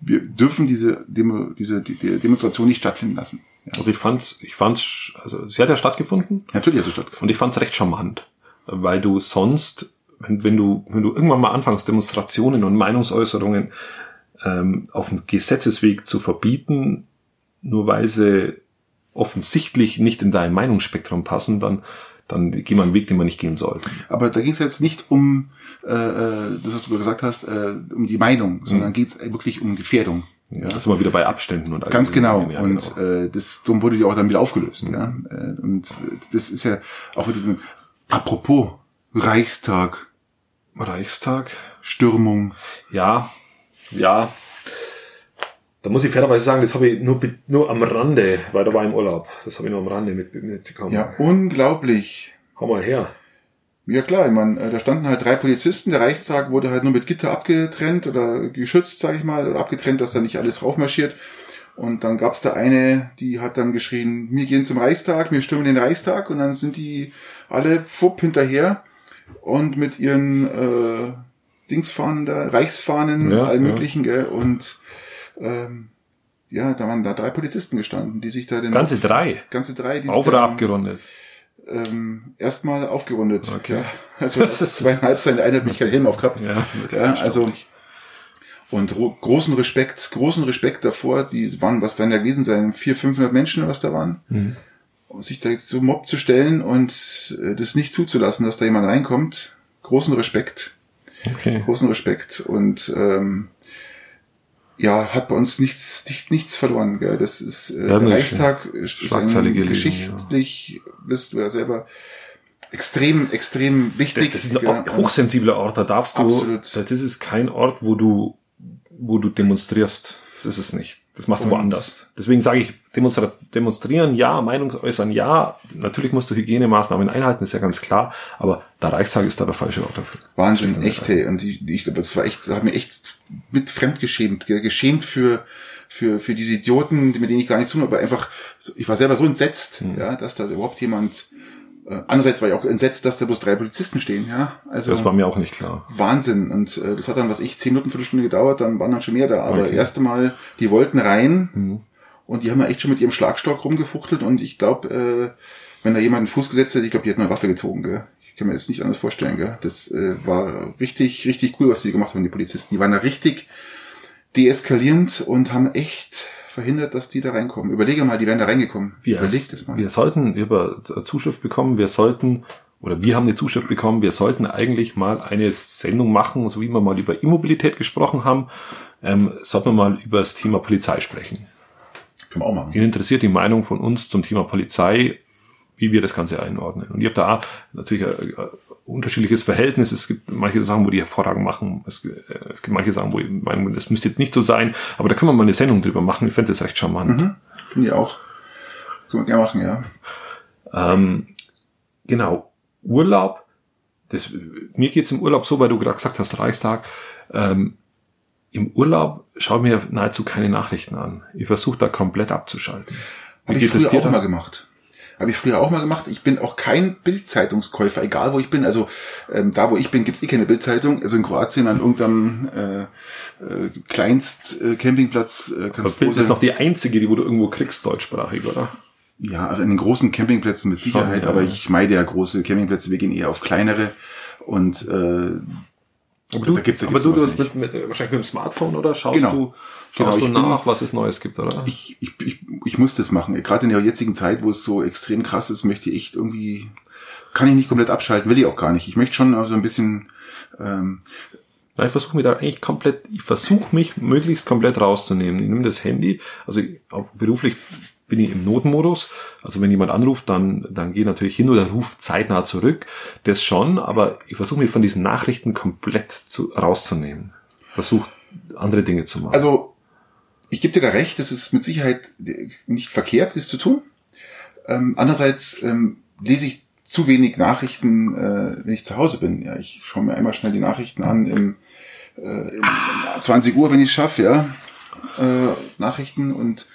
wir dürfen diese, Demo, diese die, die Demonstration nicht stattfinden lassen. Also ich fand's, ich fand's, also sie hat ja stattgefunden Natürlich hat es stattgefunden. und ich fand's recht charmant, weil du sonst, wenn, wenn du, wenn du irgendwann mal anfängst, Demonstrationen und Meinungsäußerungen ähm, auf dem Gesetzesweg zu verbieten, nur weil sie offensichtlich nicht in dein Meinungsspektrum passen, dann, dann geh mal einen Weg, den man nicht gehen sollte. Aber da ging es jetzt nicht um äh, äh, das, was du gesagt hast, äh, um die Meinung, sondern geht es wirklich um Gefährdung. Ja. Das sind wir wieder bei Abständen und Ganz genau. Dingen, ja, und genau. Äh, das darum wurde die auch dann wieder aufgelöst. Ja? Äh, Und das ist ja auch mit dem, Apropos Reichstag, Reichstag. Stürmung. Ja, ja. Da muss ich fairerweise sagen, das habe ich nur, nur am Rande, weil da war ich im Urlaub. Das habe ich nur am Rande mit, mitbekommen. Ja, unglaublich. Hau mal her. Ja klar, ich meine, äh, da standen halt drei Polizisten. Der Reichstag wurde halt nur mit Gitter abgetrennt oder geschützt, sage ich mal, oder abgetrennt, dass da nicht alles raufmarschiert. Und dann gab's da eine, die hat dann geschrien, wir gehen zum Reichstag, wir stürmen den Reichstag. Und dann sind die alle fupp hinterher und mit ihren äh, Dingsfahnen da, Reichsfahnen, Ja, all ja. möglichen, gell? Und ähm, ja, da waren da drei Polizisten gestanden, die sich da den Ganze drei. ganze drei, die Auf sich oder abgerundet. Ähm, erstmal aufgerundet. Okay. Ja, also das ist zweieinhalb sein, der eine hat mich keinen Helm aufgehabt. Ja, ja also und ro- großen Respekt, großen Respekt davor. Die waren, was werden da gewesen sein, vier, 500 Menschen, was da waren. Mhm. Und sich da jetzt so Mob zu stellen und äh, das nicht zuzulassen, dass da jemand reinkommt. Großen Respekt, Okay. großen Respekt und ähm, ja, hat bei uns nichts, nicht, nichts verloren. Gell? Das ist äh, der Reichstag ist ein geschichtlich, bist du ja selber extrem, extrem wichtig. Das ist ein gell? hochsensibler Ort, da darfst du, Absolut. das ist kein Ort, wo du, wo du demonstrierst. Das ist es nicht. Das machst du woanders. Deswegen sage ich, demonstra demonstrieren, ja, Meinung äußern, ja. Natürlich musst du Hygienemaßnahmen einhalten, ist ja ganz klar. Aber der Reichstag ist da der falsche Ort dafür. Wahnsinn, echt, hey. Und die, ich, das war echt, das hat mir echt mit fremd geschämt, gell? geschämt für, für, für diese Idioten, mit denen ich gar nichts tun habe, aber einfach, ich war selber so entsetzt, Hm. ja, dass da überhaupt jemand, andererseits war ich auch entsetzt, dass da bloß drei Polizisten stehen, ja. Also, Das war mir auch nicht klar. Wahnsinn. Und äh, das hat dann, was ich, zehn Minuten, Viertelstunde gedauert, dann waren dann schon mehr da. Aber Okay. erste Mal, die wollten rein Mhm. und die haben ja echt schon mit ihrem Schlagstock rumgefuchtelt und ich glaube, äh, wenn da jemand einen Fuß gesetzt hätte, ich glaube, die hätten eine Waffe gezogen, gell. Ich kann mir das nicht anders vorstellen, gell. Das äh, war richtig, richtig cool, was die gemacht haben, die Polizisten. Die waren da richtig deeskalierend und haben echt verhindert, dass die da reinkommen. Überlege mal, die wären da reingekommen. Wir, Überleg das mal. wir sollten über Zuschrift bekommen, wir sollten, oder wir haben eine Zuschrift bekommen, wir sollten eigentlich mal eine Sendung machen, so wie wir mal über Immobilität gesprochen haben, ähm, sollten wir mal über das Thema Polizei sprechen. Können wir auch machen. Ihn interessiert die Meinung von uns zum Thema Polizei, wie wir das Ganze einordnen. Und ich habe da natürlich ein, ein unterschiedliches Verhältnis. Es gibt manche Sachen, wo die hervorragend machen. Es, äh, es gibt manche Sachen, wo ich meine, das müsste jetzt nicht so sein. Aber da können wir mal eine Sendung drüber machen. Ich fände das recht charmant. Mhm. Finde ich auch. Können wir gerne machen, ja. Ähm, genau. Urlaub. Das, mir geht's im Urlaub so, weil du gerade gesagt hast, Reichstag. Ähm, Im Urlaub schaue ich mir nahezu keine Nachrichten an. Ich versuche da komplett abzuschalten. Wie Habe ich früher dir auch mal gemacht. Habe ich früher auch mal gemacht. Ich bin auch kein Bildzeitungskäufer, egal wo ich bin. Also ähm, da, wo ich bin, gibt's eh keine Bildzeitung. Also in Kroatien an irgendeinem äh, äh, Kleinst äh, Campingplatz äh, kannst du Bild ist noch die einzige, die wo du irgendwo kriegst, deutschsprachig, oder? Ja, also an den großen Campingplätzen mit Sicherheit, Schon, ja. aber ich meide ja große Campingplätze. Wir gehen eher auf kleinere und äh, Aber Da gibt's- da aber gibt's du, du sowas hast mit, mit, äh, wahrscheinlich mit dem Smartphone, oder? Schaust Genau. du, Genau, schaust ich du bin- nach, was es Neues gibt, oder? ich, ich, ich, ich muss das machen. Gerade in der jetzigen Zeit, wo es so extrem krass ist, möchte ich echt irgendwie, kann ich nicht komplett abschalten, will ich auch gar nicht. Ich möchte schon also ein bisschen ähm, Nein, ich versuche mich da eigentlich komplett, ich versuche mich möglichst komplett rauszunehmen. Ich nehme das Handy, also auch beruflich bin ich im Notenmodus. Also wenn jemand anruft, dann, dann gehe ich natürlich hin oder ruft zeitnah zurück. Das schon, aber ich versuche mich von diesen Nachrichten komplett zu, rauszunehmen. Versuche andere Dinge zu machen. Also, ich gebe dir da recht, das ist mit Sicherheit nicht verkehrt, das zu tun. Ähm, andererseits ähm, lese ich zu wenig Nachrichten, äh, wenn ich zu Hause bin. Ja, ich schaue mir einmal schnell die Nachrichten an im, äh, im 20 Uhr, wenn ich es schaffe, ja. Äh, Nachrichten und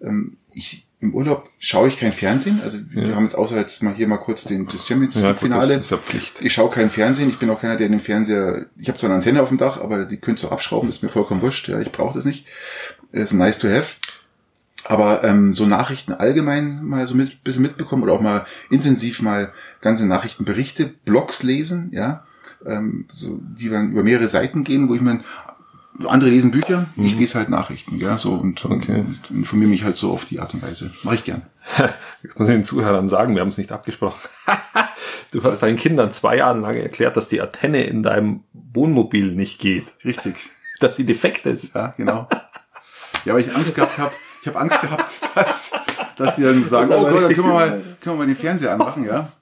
ähm, ich im Urlaub schaue ich kein Fernsehen. Also wir Ja. haben jetzt außer jetzt mal hier mal kurz den das Champions ja, gut, Finale. das ist ja Pflicht. Ich schaue kein Fernsehen, ich bin auch keiner, der den Fernseher, ich habe zwar eine Antenne auf dem Dach, aber die könnt ihr abschrauben, ist mir vollkommen wurscht, ja, ich brauche das nicht. Ist nice to have. Aber ähm, so Nachrichten allgemein mal so mit bisschen mitbekommen oder auch mal intensiv mal ganze Nachrichtenberichte, Blogs lesen, ja, ähm, so, die dann über mehrere Seiten gehen, wo ich mir andere lesen Bücher, ich lese halt Nachrichten, ja, so und, Okay. und informiere mich halt so auf die Art und Weise. Mache ich gern. Jetzt muss ich den Zuhörern sagen, wir haben es nicht abgesprochen. du hast deinen Kindern zwei Jahre lang erklärt, dass die Antenne in deinem Wohnmobil nicht geht. Richtig. Dass sie defekt ist. Ja, genau. Ja, weil ich Angst gehabt habe. Ich habe Angst gehabt, dass, dass die dann sagen, oh, Leute, richtig können wir, mal, können wir mal den Fernseher anmachen, ja.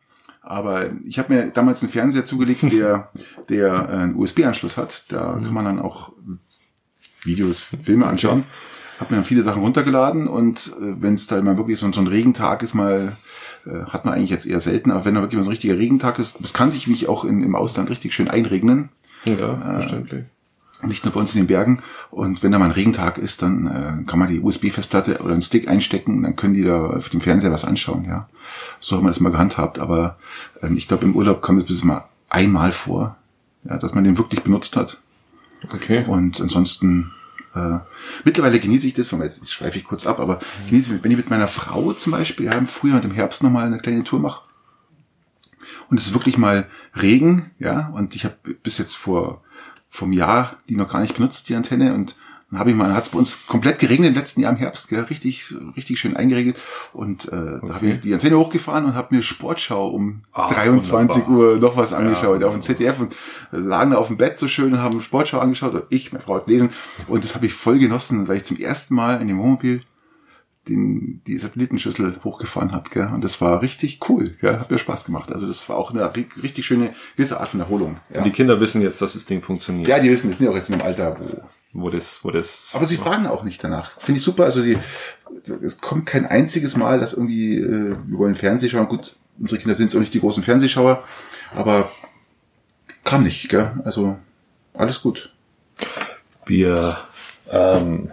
Aber ich habe mir damals einen Fernseher zugelegt, der, der einen USB-Anschluss hat. Da kann man dann auch Videos, Filme anschauen. Hab mir dann viele Sachen runtergeladen und äh, wenn es da mal wirklich so, so ein Regentag ist, mal äh, hat man eigentlich jetzt eher selten, aber wenn da wirklich mal so ein richtiger Regentag ist, das kann sich mich auch in, im Ausland richtig schön einregnen. Ja, verständlich. Nicht nur bei uns in den Bergen. Und wenn da mal ein Regentag ist, dann äh, kann man die USB-Festplatte oder einen Stick einstecken, dann können die da auf dem Fernseher was anschauen, ja. So haben wir das mal gehandhabt. Aber ähm, ich glaube, im Urlaub kam es bis mal einmal vor, ja, dass man den wirklich benutzt hat. Okay. Und ansonsten, äh, mittlerweile genieße ich das, von jetzt schweife ich kurz ab, aber genieße, wenn ich mit meiner Frau zum Beispiel ja, im Frühjahr und im Herbst nochmal eine kleine Tour mache. Und es ist wirklich mal Regen, ja, und ich habe bis jetzt vor vom Jahr die noch gar nicht benutzt, die Antenne, und dann habe ich mal, hat es bei uns komplett geregnet im letzten Jahr im Herbst, gell, richtig, richtig schön eingeregelt. Und äh, da habe ich die Antenne hochgefahren und habe mir Sportschau um Ach, 23 wunderbar. Uhr noch was angeschaut, Ja, auf dem ZDF und lagen da auf dem Bett so schön und haben Sportschau angeschaut, und ich, meine Frau hat gelesen, und das habe ich voll genossen, weil ich zum ersten Mal in dem Wohnmobil den, die Satellitenschüssel hochgefahren habe, gell? Und das war richtig cool, gell? Hat mir Spaß gemacht. Also das war auch eine ri- richtig schöne gewisse Art von Erholung. Ja, Und die Kinder wissen jetzt, dass das Ding funktioniert. ja die wissen, das sind ja auch jetzt in einem Alter, wo Wo das, wo das. aber sie fragen auch nicht danach. Finde ich super. Also die, es kommt kein einziges Mal, dass irgendwie, äh, wir wollen Fernseh schauen. Gut, unsere Kinder sind jetzt auch nicht die großen Fernsehschauer, aber kam nicht, gell? Also alles gut. wir, ähm,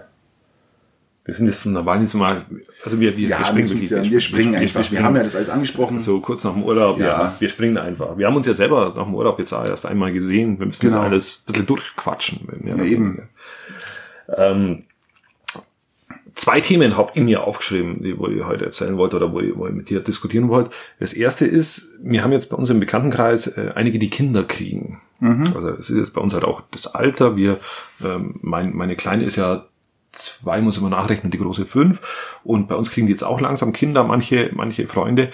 wir sind jetzt von der jetzt mal, also wir, wir, Ja, wir wir, springen, sind, wirklich, ja, wir springen einfach. Wir haben ja das alles angesprochen. so kurz nach dem Urlaub, ja. Ja. wir springen einfach. Wir haben uns ja selber nach dem Urlaub jetzt erst einmal gesehen. Wir müssen Genau. das alles ein bisschen durchquatschen. Ja, Ja, eben. Ähm, zwei Themen habt ihr mir aufgeschrieben, die wo ich heute erzählen wollte oder wo ich, wo ich mit dir diskutieren wollte. Das erste ist, wir haben jetzt bei uns im Bekanntenkreis äh, einige, die Kinder kriegen. Also es ist jetzt bei uns halt auch das Alter. Wir, ähm, mein, meine Kleine ist ja zwei, muss mal nachrechnen, die große fünf. Und bei uns kriegen die jetzt auch langsam Kinder, manche, manche Freunde.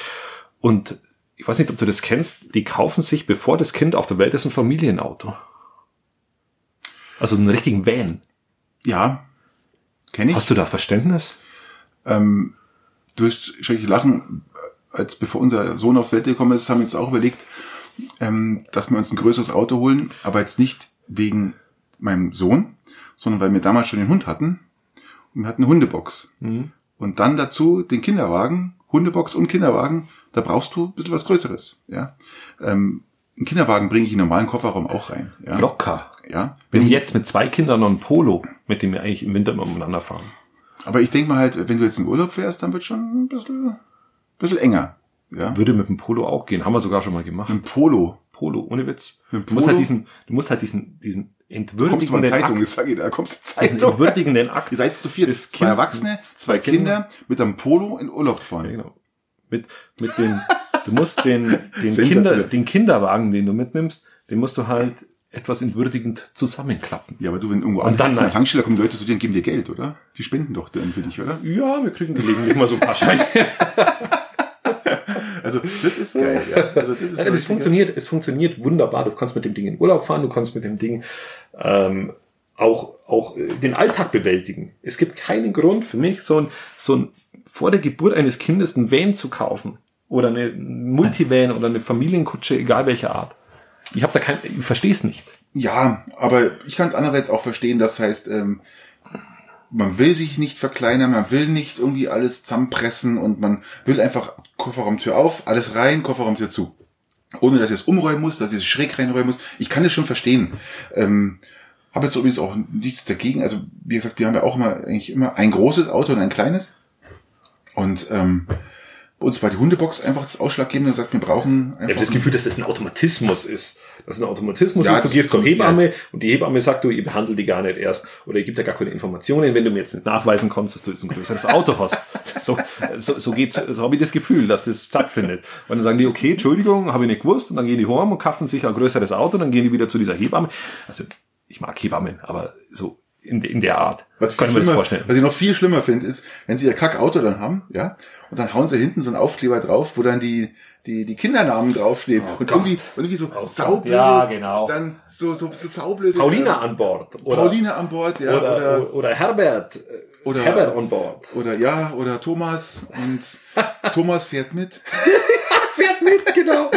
Und ich weiß nicht, ob du das kennst, die kaufen sich, bevor das Kind auf der Welt ist, ein Familienauto. Also einen richtigen Van. Ja, kenne ich. Hast du da Verständnis? Ähm, du wirst schrecklich lachen. Als bevor unser Sohn auf die Welt gekommen ist, haben wir uns auch überlegt, ähm, dass wir uns ein größeres Auto holen, aber jetzt nicht wegen meinem Sohn, sondern weil wir damals schon den Hund hatten und wir hatten eine Hundebox. Und dann dazu den Kinderwagen, Hundebox und Kinderwagen, da brauchst du ein bisschen was Größeres. Ja? Ähm, einen Kinderwagen bringe ich in den normalen Kofferraum auch rein. Ja? Locker. Ja? Wenn ich jetzt mit zwei Kindern noch ein Polo, mit dem wir eigentlich im Winter immer umeinander fahren. Aber ich denke mal halt, wenn du jetzt in Urlaub fährst, dann wird schon ein bisschen, bisschen enger. Ja? Würde mit dem Polo auch gehen. Haben wir sogar schon mal gemacht. Ein Polo. Polo, ohne Witz. Dem Du musst Polo? halt diesen, du musst halt diesen, diesen Kommst du mal in entwürdigenden Zeitung, Akt, ich dir, da kommst du in diesen Zeitung. entwürdigenden Akt. Ihr seid zu viert, zwei Kind- Erwachsene, zwei Kinder mit einem Polo in Urlaub Ja, fahren. genau. Mit, mit dem, du musst den, den. Kinder, den Kinderwagen, den du mitnimmst, den musst du halt etwas entwürdigend zusammenklappen. Ja, aber du, wenn irgendwo an der nein. Tankstelle kommen Leute zu dir und geben dir Geld, oder? Die spenden doch dann für dich, oder? Ja, wir kriegen gelegentlich mal so ein paar Scheine. Also, das ist geil, ja. Also, das ist Ja, es funktioniert, es funktioniert wunderbar. Du kannst mit dem Ding in Urlaub fahren, du kannst mit dem Ding ähm, auch, auch äh, den Alltag bewältigen. Es gibt keinen Grund für mich, so ein, so ein vor der Geburt eines Kindes ein Van zu kaufen. Oder eine Multivan oder eine Familienkutsche, egal welcher Art. Ich habe da kein, ich verstehe es nicht. Ja, aber ich kann es andererseits auch verstehen, das heißt, ähm, man will sich nicht verkleinern, man will nicht irgendwie alles zusammenpressen und man will einfach Kofferraumtür auf, alles rein, Kofferraumtür zu. Ohne dass ich es umräumen muss, dass ich es schräg reinräumen muss. Ich kann das schon verstehen. Ähm, habe jetzt übrigens auch nichts dagegen. Also, wie gesagt, wir haben ja auch immer eigentlich immer ein großes Auto und ein kleines. Und ähm, uns war die Hundebox einfach das Ausschlaggebende und sagt, wir brauchen einfach. Ich habe das Gefühl, dass das ein Automatismus ist. Dass es ein Automatismus Ja, ist. Du das gehst zur. Hebamme und die Hebamme sagt, du, ihr behandelt die gar nicht erst oder ihr gibt ja gar keine Informationen, wenn du mir jetzt nicht nachweisen kannst, dass du jetzt ein größeres Auto hast. So, so, so geht's, so habe ich das Gefühl, dass das stattfindet. Und dann sagen die, okay, Entschuldigung, habe ich nicht gewusst und dann gehen die heim und kaufen sich ein größeres Auto und dann gehen die wieder zu dieser Hebamme. Also, ich mag Hebammen, aber so in, in der Art. Was ich, Kann mir das vorstellen. was ich noch viel schlimmer finde, ist, wenn sie ihr Kackauto dann haben, ja, und dann hauen sie hinten so einen Aufkleber drauf, wo dann die, die, die Kindernamen draufstehen. und Gott. irgendwie, irgendwie so Gott. saublöd. Ja, genau. Dann so, so, so saublöd. Paulina an Bord. Oder, Paulina an Bord, ja. oder, Oder, oder, Herbert. äh, Oder- Herbert on Bord. oder, ja, oder Thomas und Thomas fährt mit. fährt mit, genau.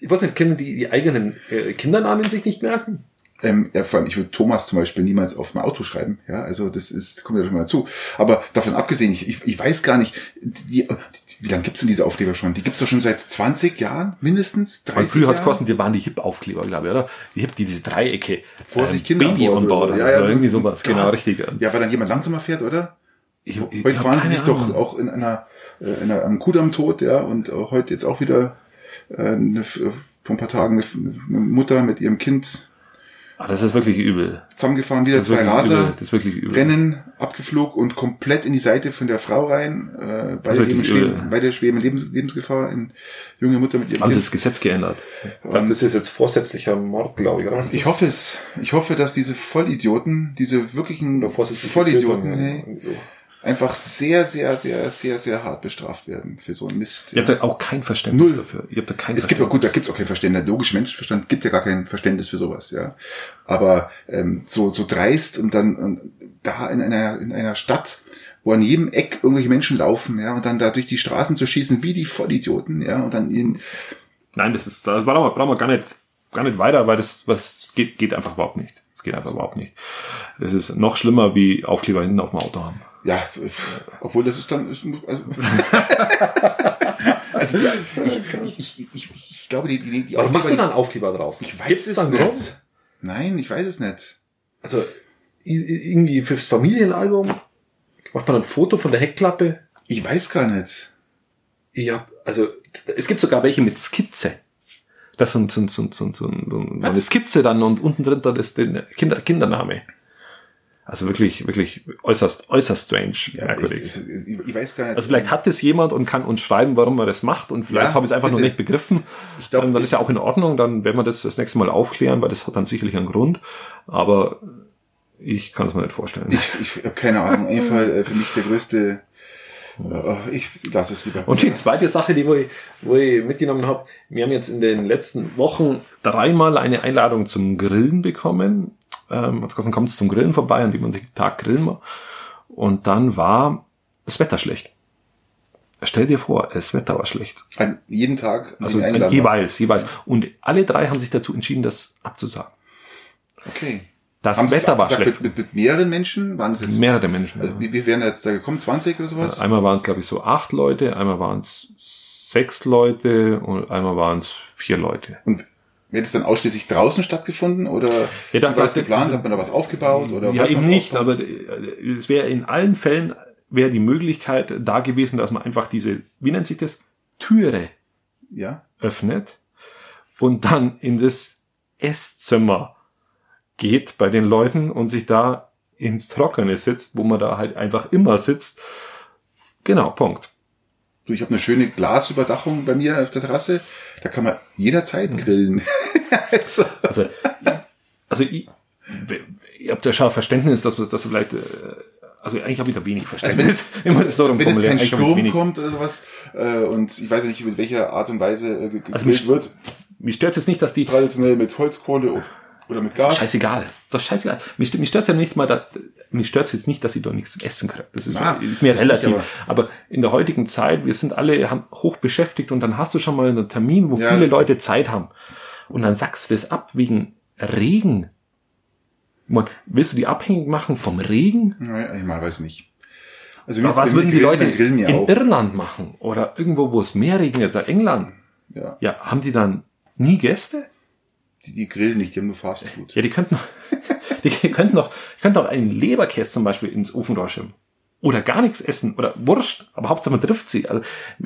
Ich weiß nicht, können die die eigenen äh, Kindernamen sich nicht merken? Ähm, ja, vor allem, ich würde Thomas zum Beispiel niemals auf mein Auto schreiben. Ja, also das ist, kommt ja schon mal dazu. Aber davon abgesehen, ich, ich, ich weiß gar nicht, die, die, wie lange gibt's denn diese Aufkleber schon? Die gibt's doch schon seit 20 Jahren, mindestens 30 Und früher hat's Jahren. gekostet, die waren die Hip-Aufkleber, glaube ich, oder? Die Hip, die diese Dreiecke. Vorsicht, ähm, Kinder Baby on board. oder so. oder so, irgendwie sowas. Gott. Genau, richtig. Ja, weil dann jemand langsamer fährt, oder? Ich, ich, Heute fahren sie sich doch auch in einer, äh, in einer am Kudamm tot, ja, und heute jetzt auch wieder äh, eine, vor ein paar Tagen eine, eine Mutter mit ihrem Kind Ah, das ist wirklich übel. zusammengefahren, wieder Das zwei Raser. übel. Das ist wirklich übel. Rennen abgeflogen und komplett in die Seite von der Frau rein. Äh, beide, leben, schweben, beide schweben in Lebens, Lebensgefahr. In junge Mutter mit ihrem Haben sie Kind. das Gesetz geändert? Und ist jetzt vorsätzlicher Mord, glaube ich, oder was? ich hoffe es. Ich hoffe, dass diese Vollidioten, diese wirklichen Vollidioten, hey, einfach sehr, sehr, sehr, sehr, sehr hart bestraft werden für so einen Mist. Ihr habt da auch kein Verständnis Null. dafür. Ihr habt da kein Es gibt auch gut, da gibt's auch kein Verständnis. Der logische Menschenverstand gibt ja gar kein Verständnis für sowas, ja. Aber ähm, so so dreist und dann und da in einer in einer Stadt, wo an jedem Eck irgendwelche Menschen laufen, ja, und dann da durch die Straßen zu schießen wie die Vollidioten, ja, und dann ihnen Nein, das ist, das brauchen wir, brauchen wir gar nicht, gar nicht weiter, weil das, was geht, geht einfach überhaupt nicht. Das geht einfach überhaupt nicht. Das ist noch schlimmer wie Aufkleber hinten auf dem Auto haben. Ja, obwohl das ist dann ist, also, also ja, ich, ich, ich, ich, ich glaube die die, die Warum machst du dann Aufkleber drauf? Ich weiß Gibt's es dann nicht. Grund? Nein, ich weiß es nicht. Also, irgendwie fürs Familienalbum macht man ein Foto von der Heckklappe. Ich weiß gar nicht. Ich hab, also, es gibt sogar welche mit Skizze. Das ist so, so, so, so, so, so eine Skizze dann und unten drin dann ist der Kinder, Kindername. Also wirklich, wirklich äußerst, äußerst strange, Ja, merkwürdig. ich, ich, ich weiß gar nicht. Also vielleicht hat es jemand und kann uns schreiben, warum man das macht und vielleicht Ja, habe ich es einfach noch bitte. nicht begriffen. Ich glaub, Ähm, dann ist ja auch in Ordnung, dann werden wir das das nächste Mal aufklären, weil das hat dann sicherlich einen Grund. Aber ich kann es mir nicht vorstellen. Ich, ich habe keine Ahnung. Auf jeden Fall äh, für mich der größte. Äh, ich lasse es lieber. Und die zweite Sache, die wo ich, wo ich mitgenommen habe, wir haben jetzt in den letzten Wochen dreimal eine Einladung zum Grillen bekommen. Ähm, gesagt, kommt zum Grillen vorbei und über den Tag grillen wir. Und dann war das Wetter schlecht. Stell dir vor, das Wetter war schlecht. An jeden Tag. Also jeweils, jeweils. Und alle drei haben sich dazu entschieden, das abzusagen. Okay. Das Haben es Wetter war schlecht. Mit, mit, mit mehreren Menschen? Waren es jetzt? Mehrere Menschen. Also, wie, wie wären jetzt da gekommen? 20 oder sowas? Einmal waren es, glaube ich, so acht Leute, einmal waren es sechs Leute und einmal waren es vier Leute. Und wäre das dann ausschließlich draußen stattgefunden oder Ja, da- war das da- geplant? Hat man da was aufgebaut oder ja, eben nicht, aufbauen? aber äh, es wäre in allen Fällen wäre die Möglichkeit da gewesen, dass man einfach diese, wie nennt sich das, Türe ja. öffnet und dann in das Esszimmer geht bei den Leuten und sich da ins Trockene sitzt, wo man da halt einfach immer sitzt. Genau, Punkt. Du, ich habe eine schöne Glasüberdachung bei mir auf der Terrasse. Da kann man jederzeit Hm. grillen. also, Also, also ich, ihr habt ja schon Verständnis, dass man das vielleicht, äh, also eigentlich habe ich da wenig Verständnis. Ich muss es so wenn jetzt kein habe ich Sturm kommt oder sowas äh, und ich weiß nicht, mit welcher Art und Weise äh, Also gegrillt mich- wird. Mich stört jetzt nicht, dass die Traditionell mit Holzkohle oder mit Ist Gas. scheißegal. Ist doch scheißegal. Mich, mich stört's ja nicht mal, da, mich stört's jetzt nicht, dass sie doch nichts zum Essen kriegt. Das ist, Na, ist mir nicht, relativ. aber, in der heutigen Zeit, wir sind alle haben hoch beschäftigt und dann hast du schon mal einen Termin, wo Ja. viele Leute Zeit haben. Und dann sagst du das ab wegen Regen. Man, willst du die abhängig machen vom Regen? Naja, ich mal weiß nicht. Also Aber was würden die grillen, Leute in auch. Irland machen? Oder irgendwo, wo es mehr regnet, als England? Ja, Ja, haben die dann nie Gäste? Die, die grillen nicht, die haben nur Fast Food. Ja, die könnten noch, die könnten doch, die könnten doch einen Leberkäse zum Beispiel ins Ofenrohr schieben. Oder gar nichts essen. Oder Wurst. Aber Hauptsache man trifft sie. Also,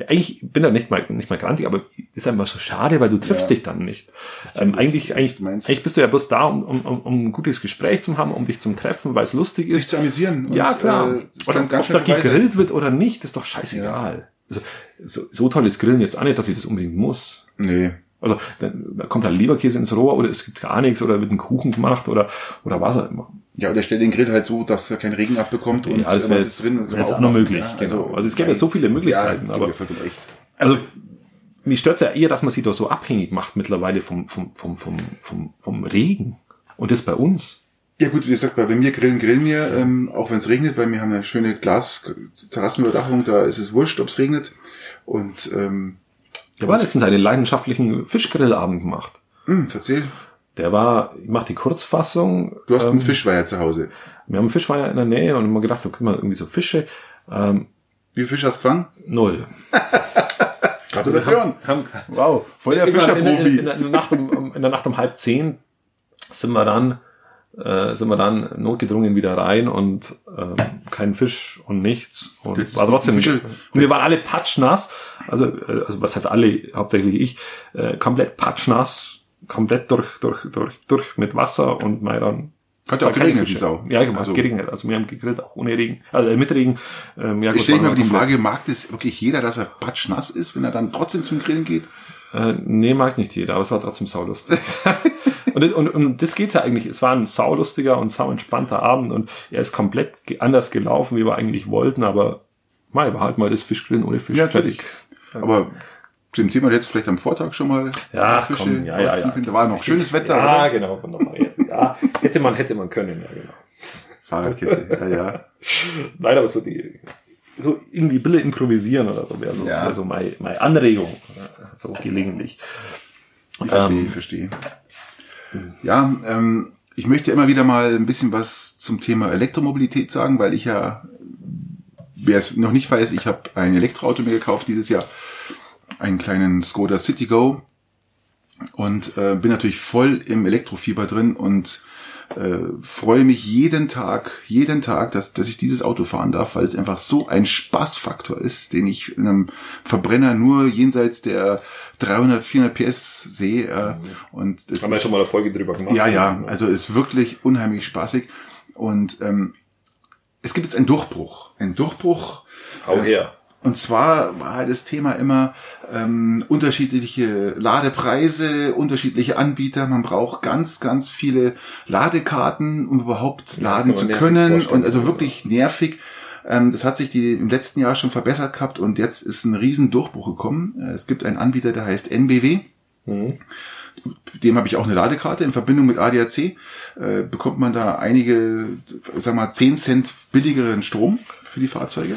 eigentlich bin da nicht mal, nicht mal grantig, aber ist einfach so schade, weil du triffst Ja. dich dann nicht. Ähm, eigentlich, eigentlich, eigentlich bist du ja bloß da, um, um, um, ein gutes Gespräch zu haben, um dich zum Treffen, weil es lustig Sich ist. zu amüsieren. Ja, und, klar. Äh, oder ob da vorbei sein. gegrillt wird oder nicht, ist doch scheißegal. Also, so, so toll ist Grillen jetzt auch nicht, dass ich das unbedingt muss. Nee. Also dann, da kommt halt Leberkäse ins Rohr oder es gibt gar nichts oder wird ein Kuchen gemacht oder oder was auch immer. Ja, oder stell den Grill halt so, dass er keinen Regen abbekommt und Ja, äh, wäre was ist drin. kann wär man jetzt auch noch möglich. ja. genau. Also es gibt ja so viele Möglichkeiten, ja, aber recht. also mich stört ja eher, dass man sich da so abhängig macht mittlerweile vom vom vom vom vom, vom Regen und das bei uns. Ja gut, wie gesagt, bei bei mir grillen, grillen wir, ähm, auch wenn es regnet, weil wir haben eine schöne Glas-Terrassenüberdachung, da ist es wurscht, ob es regnet. Und ähm, Ich habe letztens einen leidenschaftlichen Fischgrillabend gemacht. Hm, erzähl. Der war, ich mache die Kurzfassung. Du hast ähm, einen Fischweiher zu Hause. Wir haben einen Fischweiher in der Nähe und immer gedacht, wir können mal irgendwie so Fische. Ähm, Wie viel Fisch hast du gefangen? null. Gratulation. Haben, Wow, voll der Irgendwann in, in, Fischerprofi. in, in, der Nacht um- in der Nacht um halb zehn sind wir dann äh, sind wir dann notgedrungen wieder rein und ähm, kein Fisch und nichts und Jetzt war trotzdem Fische- und wir waren alle patschnass also äh, also was heißt alle hauptsächlich ich äh, komplett patschnass komplett durch durch durch durch mit Wasser und mal dann Hat ja auch geregnet, die. Sau. Ja, genau, Also- geregnet. Also wir haben gegrillt, auch ohne Regen, also äh, mit Regen. Ähm, ja, Ich stelle mir aber die Frage, mag das wirklich jeder, dass er patschnass ist, wenn er dann trotzdem zum Grillen geht? Äh, nee, mag nicht jeder, aber es war trotzdem saulustig. und, das- und, und das geht's ja eigentlich. Es war ein saulustiger und sau entspannter Abend und er ist komplett anders gelaufen, wie wir eigentlich wollten, aber mal, war halt mal das Fischgrillen ohne Fisch. Ja, natürlich. Aber zu dem Thema, hättest vielleicht am Vortag schon mal Ja, paar komm, ja, ja, ja. Da war noch schönes Wetter, Ja, oder? genau. wunderbar. Ja, hätte man, hätte man können, ja, genau. Fahrradkette, ja, ja. Nein, aber so die, so irgendwie Bille improvisieren oder so wäre so, Ja. so meine, meine Anregung, so gelegentlich. Ich verstehe, Ähm. ich verstehe. Ja, ähm, ich möchte immer wieder mal ein bisschen was zum Thema Elektromobilität sagen, weil ich ja, wer es noch nicht weiß, ich habe ein Elektroauto mir gekauft dieses Jahr, einen kleinen Skoda Citigo. Und äh, bin natürlich voll im Elektrofieber drin und äh, freue mich jeden Tag, jeden Tag, dass, dass ich dieses Auto fahren darf, weil es einfach so ein Spaßfaktor ist, den ich in einem Verbrenner nur jenseits der 300, 400 PS sehe. Äh, und das Haben wir ist- schon mal eine Folge drüber gemacht. ja, ja, also ist wirklich unheimlich spaßig. Und ähm, es gibt jetzt einen Durchbruch. Ein Durchbruch. Hau her. Und zwar war das Thema immer ähm, unterschiedliche Ladepreise, unterschiedliche Anbieter. Man braucht ganz, ganz viele Ladekarten, um überhaupt Ja, laden zu können. Und also wirklich nervig. Ähm, das hat sich die im letzten Jahr schon verbessert gehabt und jetzt ist ein riesen Durchbruch gekommen. Äh, Es gibt einen Anbieter, der heißt NBW dem habe ich auch eine Ladekarte in Verbindung mit ADAC, äh, bekommt man da einige, sag mal, 10 Cent billigeren Strom für die Fahrzeuge.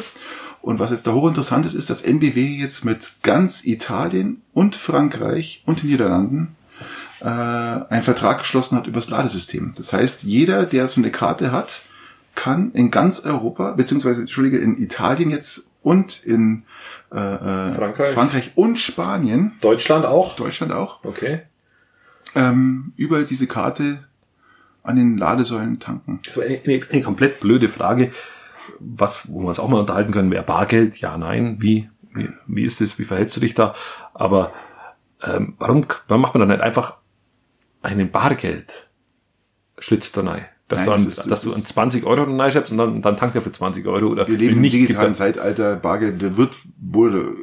Und was jetzt da hochinteressant ist, ist, dass NBW jetzt mit ganz Italien und Frankreich und den Niederlanden äh, einen Vertrag geschlossen hat über das Ladesystem. Das heißt, jeder, der so eine Karte hat, kann in ganz Europa, beziehungsweise, Entschuldige, in Italien jetzt und in äh, äh, Frankreich. Frankreich und Spanien, Deutschland auch? Deutschland auch, Okay. ähm, überall diese Karte an den Ladesäulen tanken. Das war eine, eine, eine komplett blöde Frage, was, wo wir uns auch mal unterhalten können, wer Bargeld, ja, nein, wie, wie, wie ist das, wie verhältst du dich da? Aber ähm, warum, warum macht man dann nicht einfach einen Bargeld Schlitz da rein? Dass, Nein, du, an, ist- das dass du an 20 Euro reinschreibst und dann, dann tankt er für 20 Euro oder Wir leben im digitalen er- Zeitalter. Bargeld wird wohl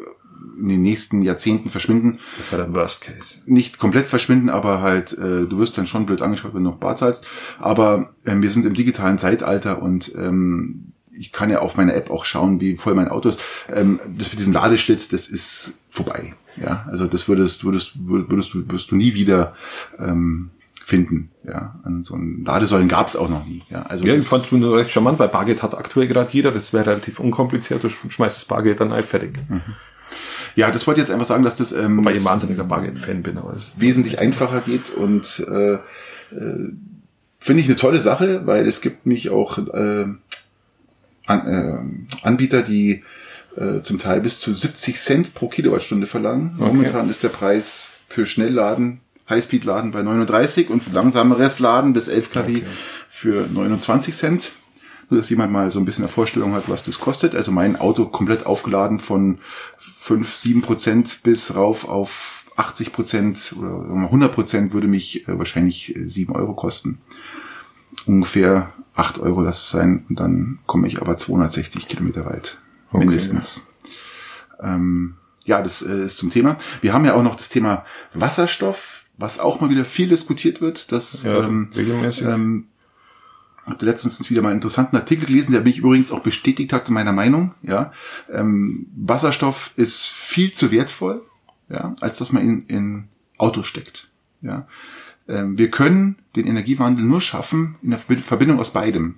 in den nächsten Jahrzehnten verschwinden. Das wäre der Worst Case. Nicht komplett verschwinden, aber halt, äh, du wirst dann schon blöd angeschaut, wenn du noch Bar zahlst. Aber ähm, wir sind im digitalen Zeitalter und ähm, ich kann ja auf meiner App auch schauen, wie voll mein Auto ist. Ähm, das mit diesem Ladeschlitz, das ist vorbei. Ja, also das würdest, würdest, würdest, du, würdest du nie wieder ähm, finden. Ja, an so einen Ladesäulen gab es auch noch nie. Ja, also Ja, ich fand es nur recht charmant, weil Bargeld hat aktuell gerade jeder, das wäre relativ unkompliziert, du schmeißt das Bargeld dann ein, fertig. ja, das wollte ich jetzt einfach sagen, dass das ähm, Weil ich wahnsinniger Bargeld-Fan bin, aber wesentlich einfacher geht und äh, äh, finde ich eine tolle Sache, weil es gibt mich auch äh, an, äh, Anbieter, die äh, zum Teil bis zu 70 Cent pro Kilowattstunde verlangen. Momentan ist der Preis für Schnellladen, Highspeed-Laden bei 39 und für langsameres Laden bis 11 kW für 29 Cent. Nur, dass jemand mal so ein bisschen eine Vorstellung hat, was das kostet. Also mein Auto komplett aufgeladen von 5, 7 Prozent bis rauf auf 80 Prozent oder sagen wir mal 100 Prozent würde mich äh, wahrscheinlich äh, 7 Euro kosten. Ungefähr 8 Euro lass es sein und dann komme ich aber 260 Kilometer weit. Okay, mindestens. Ähm, ja, das äh, ist zum Thema. Wir haben ja auch noch das Thema Wasserstoff, was auch mal wieder viel diskutiert wird. Das Ja, ähm, regelmäßig. ähm, habe letztens wieder mal einen interessanten Artikel gelesen, der mich übrigens auch bestätigt hat in meiner Meinung. Ja, ähm, Wasserstoff ist viel zu wertvoll, ja, als dass man in, in Autos steckt. Ja, wir können den Energiewandel nur schaffen in der Verbi- Verbindung aus beidem.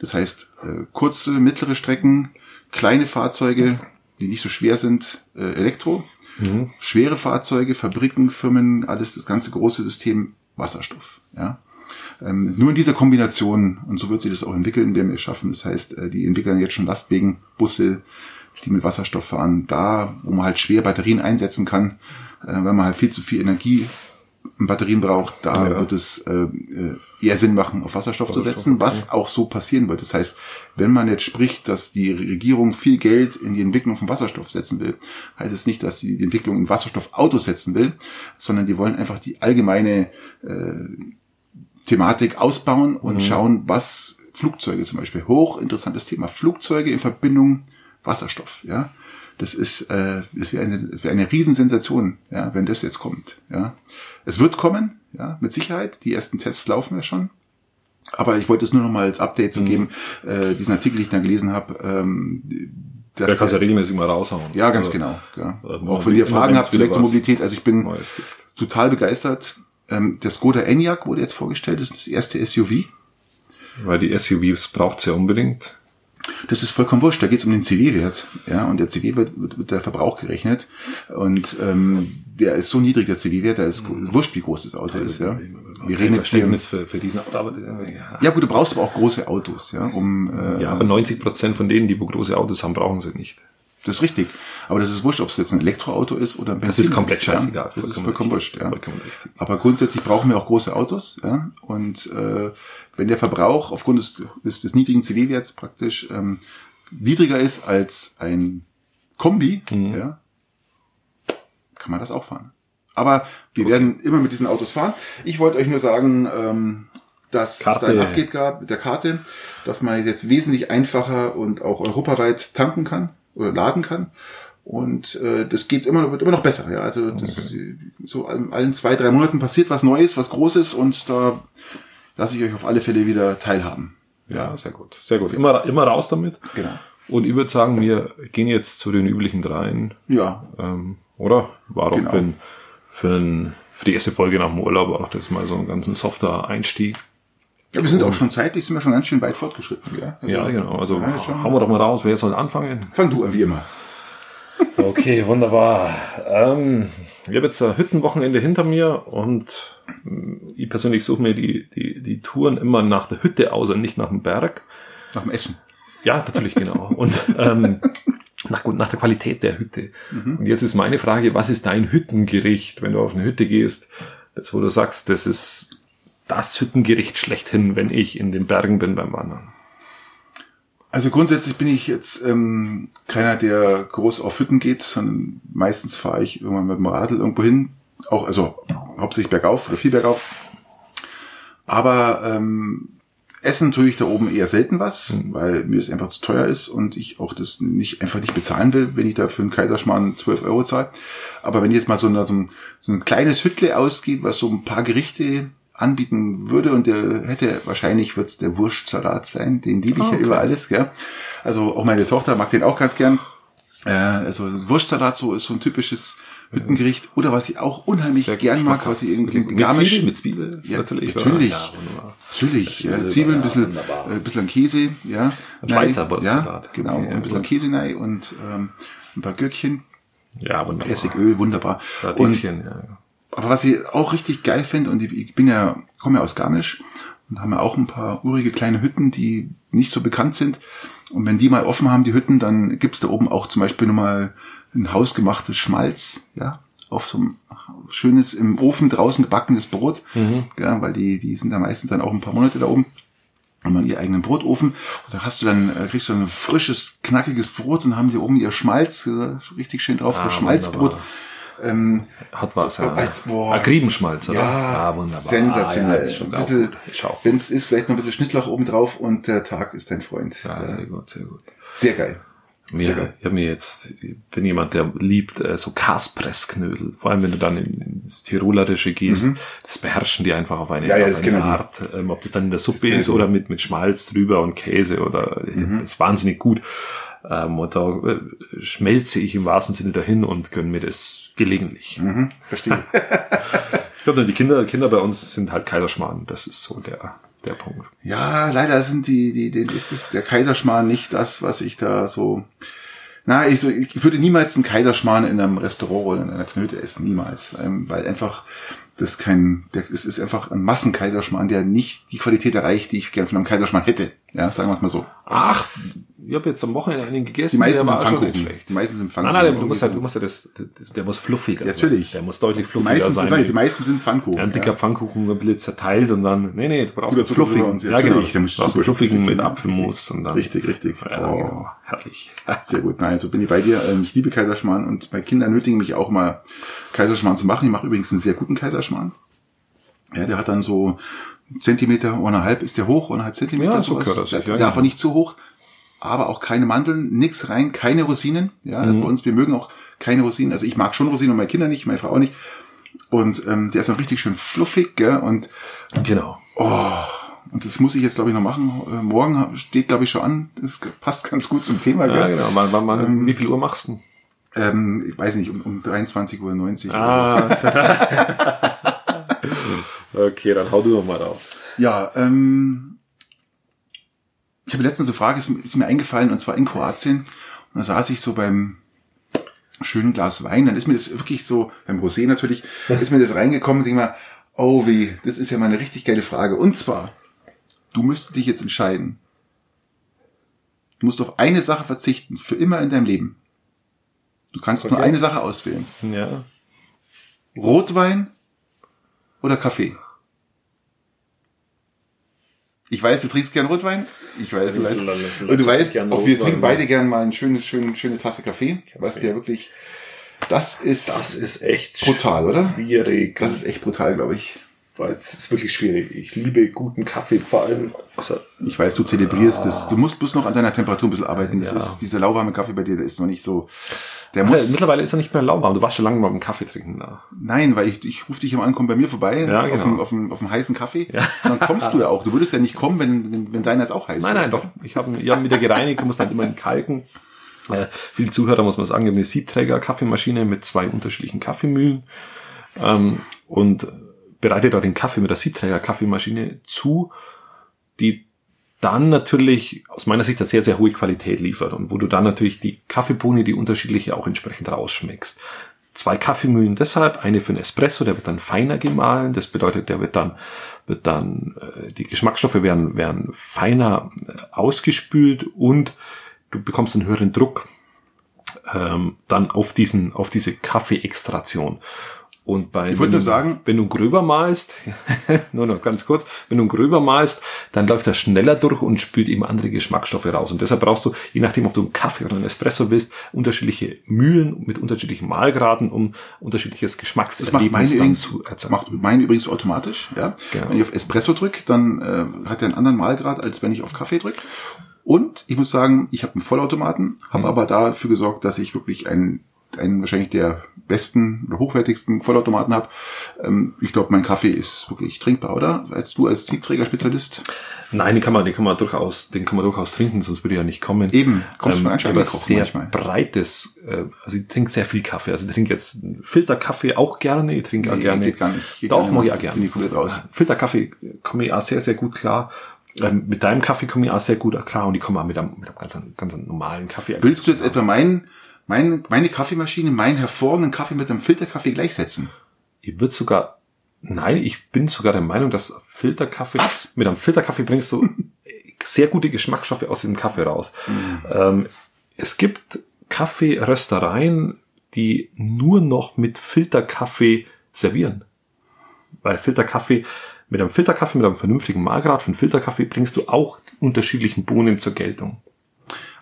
Das heißt, äh, kurze, mittlere Strecken, kleine Fahrzeuge, die nicht so schwer sind, äh, Elektro Schwere Fahrzeuge, Fabriken, Firmen, alles das ganze große System Wasserstoff. Ja. Ähm, nur in dieser Kombination, und so wird sich das auch entwickeln, werden wir es schaffen. Das heißt, äh, die entwickeln jetzt schon Lastwegen, Busse, die mit Wasserstoff fahren, da, wo man halt schwer Batterien einsetzen kann, weil man halt viel zu viel Energie Batterien braucht, da Ja. wird es äh, äh, eher Sinn machen, auf Wasserstoff, zu setzen, was auch so passieren wird. Das heißt, wenn man jetzt spricht, dass die Regierung viel Geld in die Entwicklung von Wasserstoff setzen will, heißt es nicht, dass die die Entwicklung in Wasserstoffautos setzen will, sondern die wollen einfach die allgemeine äh, Thematik ausbauen und schauen, was Flugzeuge zum Beispiel, hochinteressantes Thema, Flugzeuge in Verbindung Wasserstoff, ja. Das ist, äh, das wäre eine, das wäre eine Riesensensation, ja, wenn das jetzt kommt, ja. Es wird kommen, ja, mit Sicherheit. Die ersten Tests laufen ja schon. Aber ich wollte es nur noch mal als Update so geben, äh, diesen Artikel, den ich da gelesen habe, ähm, dass Da kannst du der- regelmäßig mal raushauen. ja, ganz Also, genau. Ja. äh, Auch wenn ihr Fragen habt zur Elektromobilität, also ich bin total begeistert. Ähm, der Skoda Enyaq wurde jetzt vorgestellt, das ist das erste SUV. Weil die SUVs braucht's ja unbedingt. Das ist vollkommen wurscht, da geht es um den CW-Wert. Ja, und der CW wird, wird der Verbrauch gerechnet. Und ähm, der ist so niedrig, der CW-Wert, da ist wurscht, wie groß das Auto ist. Ja. Wir reden jetzt hier. Für, für diesen Auto, aber, äh, ja. Ja gut, du brauchst aber auch große Autos, ja, um äh, ja, aber 90 Prozent von denen, die wo große Autos haben, brauchen sie nicht. Das ist richtig. Aber das ist wurscht, ob es jetzt ein Elektroauto ist oder ein Das Benzin ist komplett ja. scheißegal. Das ist vollkommen wurscht, richtig. ja. Vollkommen richtig. Aber grundsätzlich brauchen wir auch große Autos, ja. Und äh, wenn der Verbrauch aufgrund des, des, des niedrigen CD-Werts praktisch ähm, niedriger ist als ein Kombi, Mhm. ja, kann man das auch fahren. Aber wir werden immer mit diesen Autos fahren. Ich wollte euch nur sagen, ähm, dass Karte. es da ein Update gab mit der Karte, dass man jetzt wesentlich einfacher und auch europaweit tanken kann oder laden kann. Und äh, das geht immer, wird immer noch besser. Ja, also das so allen, allen zwei, drei Monaten passiert was Neues, was Großes und da lasse ich euch auf alle Fälle wieder teilhaben. Ja, sehr gut. Sehr gut. Immer, immer raus damit. Genau. Und ich würde sagen, wir gehen jetzt zu den üblichen dreien. Ja, Ähm, oder? War doch Genau. für, für, für die erste Folge nach dem Urlaub auch das mal so ein ganz ein softer Einstieg. ja wir sind auch schon zeitlich, sind wir schon ganz schön weit fortgeschritten. Ja, Also, Ja, genau. Also ja, hauen wir doch mal raus. Wer soll anfangen? Fang du an, wie immer. Okay, wunderbar. Ähm, ich habe jetzt ein Hüttenwochenende hinter mir und ähm, ich persönlich suche mir die, die, Touren immer nach der Hütte aus und nicht nach dem Berg. Nach dem Essen. Ja, natürlich, genau. Und ähm, nach, nach der Qualität der Hütte. Und jetzt ist meine Frage, was ist dein Hüttengericht, wenn du auf eine Hütte gehst, das, wo du sagst, das ist das Hüttengericht schlechthin, wenn ich in den Bergen bin beim Wandern? Also grundsätzlich bin ich jetzt ähm, keiner, der groß auf Hütten geht, sondern meistens fahre ich irgendwann mit dem Radl irgendwo hin. Auch, also hauptsächlich bergauf oder viel bergauf. Aber ähm, essen tue ich da oben eher selten was, weil mir das einfach zu teuer ist und ich auch das nicht einfach nicht bezahlen will, wenn ich da für einen Kaiserschmarrn 12 Euro zahle. Aber wenn jetzt mal so, eine, so, ein, so ein kleines Hüttle ausgeht, was so ein paar Gerichte anbieten würde und der hätte wahrscheinlich wird's der Wurstsalat sein, den liebe ich ja über alles, gell? Also auch meine Tochter mag den auch ganz gern. Äh, also Wurstsalat so ist so ein typisches Hüttengericht oder was ich auch unheimlich gern mag, was ich irgendwie Mit Garmisch Zwiebeln, mit Zwiebeln, ja, natürlich. natürlich. Ja. Natürlich, ja, Zwiebeln, ein bisschen, äh, ein bisschen Käse, ja. Ein Schweizer Wurstsalat. Ja, genau, Okay, ein bisschen gut. Käse rein und ähm, ein paar Gürkchen, Ja, wunderbar. Essigöl, wunderbar. Und, Radieschen, ja. aber was ich auch richtig geil finde, und ich, ich bin ja, komme ja aus Garmisch und haben ja auch ein paar urige kleine Hütten, die nicht so bekannt sind. Und wenn die mal offen haben, die Hütten, dann gibt's da oben auch zum Beispiel nochmal ein hausgemachtes Schmalz, ja, auf so ein schönes im Ofen draußen gebackenes Brot, ja, weil die, die sind da meistens dann auch ein paar Monate da oben haben dann ihren eigenen Brotofen und da hast du dann, äh, kriegst du ein frisches, knackiges Brot und haben die oben ihr Schmalz, äh, richtig schön drauf, Ah, Schmalzbrot. Ähm, Hat was, so, ja. als- boah. Akribenschmalz, oder? ja, ah, wunderbar. sensationell. Ah, ja, wenn es ist, vielleicht noch ein bisschen Schnittlauch oben drauf und der Tag ist dein Freund. Ja, Ja, sehr gut, sehr gut. sehr geil. Mir, ich hab mir jetzt, ich bin jemand, der liebt äh, so Kaspressknödel. Vor allem, wenn du dann in, ins Tirolerische gehst, das beherrschen die einfach auf eine, Mhm. Ja, ja, auf eine. Art. Ähm, ob das dann in der Suppe ist oder mit, mit Schmalz drüber und Käse oder Mhm. das ist wahnsinnig gut. Ähm, und da äh, schmelze ich im wahrsten Sinne dahin und gönne mir das gelegentlich. Mhm, verstehe. Ich glaube, die Kinder, Kinder bei uns sind halt Kaiserschmarrn. Das ist so der, der Punkt. ja, leider sind die, die, die ist das, der Kaiserschmarrn nicht das, was ich da so Na, ich, so, ich würde niemals einen Kaiserschmarrn in einem Restaurant oder in einer Knöte essen, niemals. Ähm, weil einfach das kein, der, es ist einfach ein Massenkaiserschmarrn, der nicht die Qualität erreicht, die ich gerne von einem Kaiserschmarrn hätte. Ja, sagen wir es mal so. Ach, ich habe jetzt am Wochenende einen gegessen, Die meisten der sind war schon Pfannkuchen. nicht schlecht. Die meisten sind Nein, Pfannkuchen. nein, du musst ja, du musst ja das, der, der muss fluffiger Ja, natürlich. sein. Der muss deutlich die fluffiger meisten, sein. ich, die meisten sind Pfannkuchen. Ja, ein dicker Pfannkuchen ein bisschen zerteilt und dann, nee, nee, du brauchst einen fluffigen. Ja, genau. der muss Du brauchst super fluffigen fluffig mit. Apfelmus und dann. Richtig, richtig. Ja, Oh. genau. Herrlich. Sehr gut. Nein, so bin ich bei dir. Ähm, Ich liebe Kaiserschmarrn und bei Kindern nötigen mich auch mal Kaiserschmarrn zu machen. Ich mache übrigens einen sehr guten Kaiserschmarrn. Ja, der hat dann so Zentimeter, eineinhalb ist der hoch, eineinhalb Zentimeter. Ja, so sowas. gehört das ja, darf genau. er nicht zu hoch, aber auch keine Mandeln, nix rein, keine Rosinen. Ja, also Mhm. bei uns, wir mögen auch keine Rosinen. Also ich mag schon Rosinen und meine Kinder nicht, meine Frau auch nicht. Und ähm, der ist auch richtig schön fluffig, gell? Und Genau. und das muss ich jetzt, glaube ich, noch machen. Äh, morgen steht, glaube ich, schon an. Das passt ganz gut zum Thema. Ja, gell? genau. Man, man, man, Ähm, wie viel Uhr machst du? Ähm, ich weiß nicht, um, um 23.90 Uhr. Ah. okay, dann hau du noch mal raus. Ja, ähm, ich habe letztens eine Frage, ist, ist mir eingefallen, und zwar in Kroatien. Und da saß ich so beim schönen Glas Wein, dann ist mir das wirklich so, beim Rosé natürlich, ist mir das reingekommen und denk mal, oh wie, das ist ja mal eine richtig geile Frage. Und zwar, du müsstest dich jetzt entscheiden. Du musst auf eine Sache verzichten, für immer in deinem Leben. Du kannst nur Okay. eine Sache auswählen. Ja. Rotwein oder Kaffee? Ich weiß, du trinkst gern Rotwein. Ich weiß, du weißt. Und du weißt, auch wir trinken ja. beide gern mal ein schönes, schön, schöne Tasse Kaffee. Was ja wirklich, das ist, Das ist echt brutal, oder? schwierig. Das ist echt brutal, glaube ich. Weil es ist wirklich schwierig. Ich liebe guten Kaffee, vor allem. Also, Ich weiß, du zelebrierst das. Du musst bloß noch an deiner Temperatur ein bisschen arbeiten. Das Ja. ist, dieser lauwarme Kaffee bei dir, der ist noch nicht so, der muss, muss, mittlerweile ist er nicht mehr lauwarm. Du warst schon lange mal mit dem Kaffee trinken da. Nein, weil ich, ich rufe dich immer an, komm bei mir vorbei Ja, auf, genau. einen, auf, einen, auf einen heißen Kaffee. Ja. Dann kommst du ja auch. Du würdest ja nicht kommen, wenn, wenn, deiner jetzt auch heiß Nein, wäre. nein, doch. Ich habe ich hab ihn wieder gereinigt. Du musst halt immer in Kalken. Äh, viele Zuhörer muss man sagen, eine Siebträger-Kaffeemaschine mit zwei unterschiedlichen Kaffeemühlen ähm, und bereite da den Kaffee mit der Siebträger-Kaffeemaschine zu, die dann natürlich aus meiner Sicht eine sehr, sehr hohe Qualität liefert und wo du dann natürlich die Kaffeebohne, die unterschiedliche, auch entsprechend rausschmeckst. Zwei Kaffeemühlen deshalb, eine für den Espresso, der wird dann feiner gemahlen, das bedeutet, der wird dann, wird dann, äh, die Geschmacksstoffe werden, werden feiner äh, ausgespült und du bekommst einen höheren Druck ähm, dann auf diesen, auf diese Kaffeeextraktion. Und bei, Ich nur du- sagen- wenn du gröber malst, nur noch ganz kurz, wenn du gröber malst, dann läuft er schneller durch und spült eben andere Geschmacksstoffe raus. Und deshalb brauchst du, je nachdem, ob du einen Kaffee oder einen Espresso willst, unterschiedliche Mühlen mit unterschiedlichen Mahlgraden, um unterschiedliches Geschmackserlebnis dann zu das erzeugen. macht meine übrigens automatisch, ja. Genau. Wenn ich auf Espresso drücke, dann äh, hat er einen anderen Mahlgrad, als wenn ich auf Kaffee drücke. Und ich muss sagen, ich habe einen Vollautomaten, habe aber dafür gesorgt, dass ich wirklich einen, einen wahrscheinlich der besten oder hochwertigsten Vollautomaten habe. Ähm, ich glaube, mein Kaffee ist wirklich trinkbar, oder? Als du als Siebträger-Spezialist. Nein, den kann man, den kann man durchaus, den kann man durchaus trinken, sonst würde er nicht kommen. Eben, kommst du ähm, ich habe anscheinend kochen sehr manchmal. breites, äh, also ich trinke sehr viel Kaffee. Also ich trinke jetzt Filterkaffee auch gerne, ich trinke auch Nee, gerne. geht gar nicht. Geht Doch, mag ich auch gerne. Bin ich komplett raus. Filterkaffee komme ich auch sehr, sehr gut klar. Ähm, mit deinem Kaffee komme ich auch sehr gut klar und ich komme auch mit einem, mit einem ganz, ganz normalen Kaffee. Willst du jetzt etwa meinen, mein, meine Kaffeemaschine, meinen hervorragenden Kaffee mit einem Filterkaffee gleichsetzen? Ich würde sogar, nein, ich bin sogar der Meinung, dass Filterkaffee, Was? mit einem Filterkaffee bringst du sehr gute Geschmacksstoffe aus diesem Kaffee raus. Ähm, es gibt Kaffeeröstereien, die nur noch mit Filterkaffee servieren. Weil Filterkaffee, mit einem Filterkaffee, mit einem vernünftigen Mahlgrad von Filterkaffee bringst du auch unterschiedlichen Bohnen zur Geltung.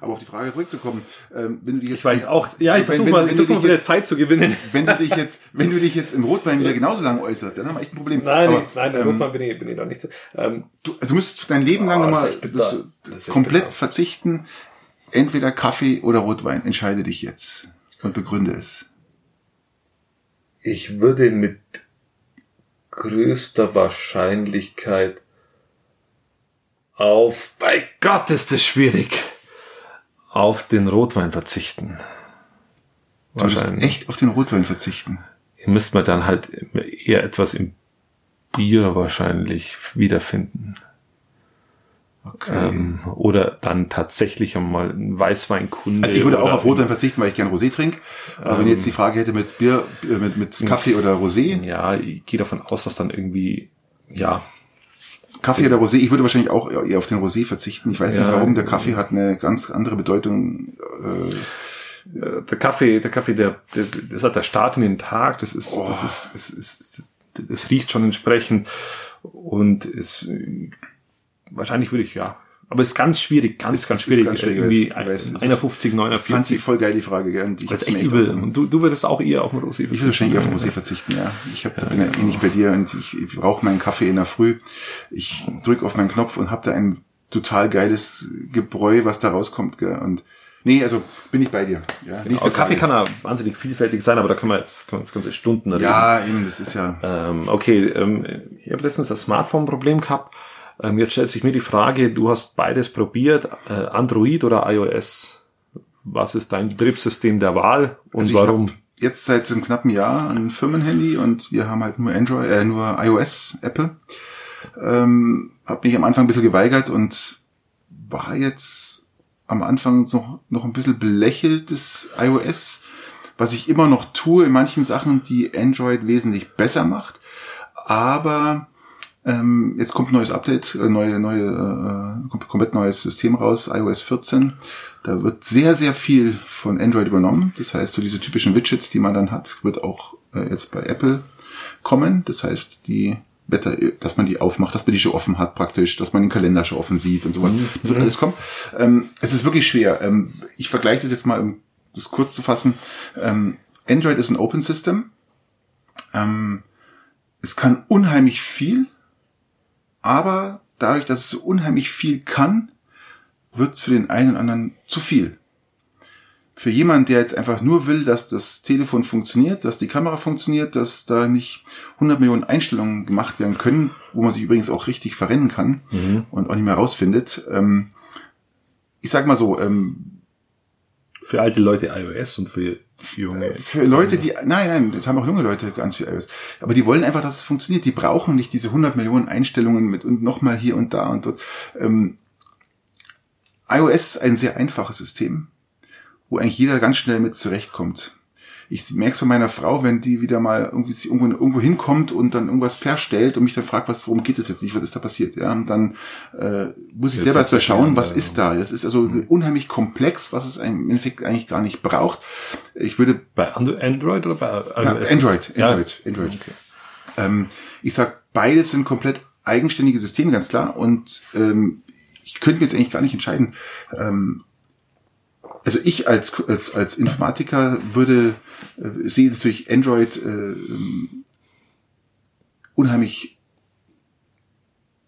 Aber auf die Frage zurückzukommen, ähm, wenn du dich jetzt, Ich weiß auch, ja, ich versuche mal, wenn ich dich wieder jetzt- Zeit zu gewinnen. wenn du dich jetzt, wenn du dich jetzt im Rotwein wieder genauso lang äußerst, dann haben wir echt ein Problem. Nein, Aber, nein, ähm, Rotwein bin ich, bin ich da nicht so. Ähm, du, also du müsstest dein Leben lang Oh, das nochmal das, Das komplett bitter. verzichten. Entweder Kaffee oder Rotwein. Entscheide dich jetzt und begründe es. Ich würde mit größter Wahrscheinlichkeit auf, bei Gott ist es schwierig, auf den Rotwein verzichten. Du würdest echt auf den Rotwein verzichten. Hier müsste man dann halt eher etwas im Bier wahrscheinlich wiederfinden. Okay. Ähm, oder dann tatsächlich einmal ein Weißweinkunde. Also ich würde auch auf Rotwein verzichten, weil ich gern Rosé trinke. Aber ähm, wenn jetzt die Frage hätte mit Bier, äh, mit, mit Kaffee oder Rosé. Ja, ich gehe davon aus, dass dann irgendwie, ja. Kaffee oder Rosé, ich würde wahrscheinlich auch eher auf den Rosé verzichten. Ich weiß ja, nicht warum, der Kaffee hat eine ganz andere Bedeutung. Äh, der Kaffee, der Kaffee, der, der, das halt der Start in den Tag, das ist, oh. das ist, es ist, ist, es riecht schon entsprechend und es wahrscheinlich würde ich, ja. Aber es ist ganz schwierig, ganz, ist, ganz schwierig. Ganz schwierig irgendwie weiß, 51, 49. Fand ich voll geil, die Frage, gell? Und ich das ist echt übel. Und du, du würdest auch eher auf den Rosé verzichten. Ich würde wahrscheinlich eher auf den Rosé verzichten, ja. Ich hab, ja, bin ja ähnlich bei dir und ich, ich brauche meinen Kaffee in der Früh. Ich drücke auf meinen Knopf und habe da ein total geiles Gebräu, was da rauskommt, gell? Und Nee, also bin ich bei dir. Ja, nächste Kaffee kann ja wahnsinnig vielfältig sein, aber da können wir jetzt, können wir jetzt ganze Stunden reden. Ja, eben, das ist ja. Ähm, okay, ähm, ich habe letztens das Smartphone-Problem gehabt ähm, jetzt stellt sich mir die Frage, du hast beides probiert, äh, Android oder iOS. Was ist dein Betriebssystem der Wahl und also warum? Jetzt seit einem knappen Jahr ein Firmenhandy und wir haben halt nur Android, äh, nur iOS, Apple. Ähm, hab mich am Anfang ein bisschen geweigert und war jetzt am Anfang noch, noch ein bisschen belächelt des iOS, was ich immer noch tue in manchen Sachen, die Android wesentlich besser macht. Aber ähm, jetzt kommt ein neues Update, äh, neue, neue, äh, komplett neues System raus, iOS 14. Da wird sehr, sehr viel von Android übernommen. Das heißt, so diese typischen Widgets, die man dann hat, wird auch äh, jetzt bei Apple kommen. Das heißt, die Wetter, dass man die aufmacht, dass man die schon offen hat praktisch, dass man den Kalender schon offen sieht und sowas. Mhm. Das wird alles kommen. Ähm, es ist wirklich schwer. Ähm, ich vergleiche das jetzt mal, um das kurz zu fassen. Ähm, Android ist ein Open System. Ähm, es kann unheimlich viel aber dadurch, dass es so unheimlich viel kann, wird es für den einen und anderen zu viel. Für jemanden, der jetzt einfach nur will, dass das Telefon funktioniert, dass die Kamera funktioniert, dass da nicht 100 Millionen Einstellungen gemacht werden können, wo man sich übrigens auch richtig verrennen kann mhm. und auch nicht mehr rausfindet. Ähm, ich sag mal so, ähm, für alte Leute iOS und für junge. Für Leute, die, nein, nein, das haben auch junge Leute ganz viel iOS. Aber die wollen einfach, dass es funktioniert. Die brauchen nicht diese 100 Millionen Einstellungen mit und nochmal hier und da und dort. Ähm, iOS ist ein sehr einfaches System, wo eigentlich jeder ganz schnell mit zurechtkommt ich merke es von meiner Frau, wenn die wieder mal irgendwie sie irgendwo, irgendwo hinkommt und dann irgendwas verstellt und mich dann fragt, was, worum geht es jetzt nicht, was ist da passiert? Ja, und dann äh, muss ich jetzt selber erstmal schauen, was ist da. Das ist also mhm. unheimlich komplex, was es im Endeffekt eigentlich gar nicht braucht. Ich würde bei Android oder bei iOS? Ja, Android, Android, ja. Android. Okay. Ähm, ich sag, beides sind komplett eigenständige Systeme, ganz klar. Und ähm, ich könnte mir jetzt eigentlich gar nicht entscheiden. Ähm, also ich als, als, als Informatiker würde, äh, sehe natürlich Android äh, ähm, unheimlich,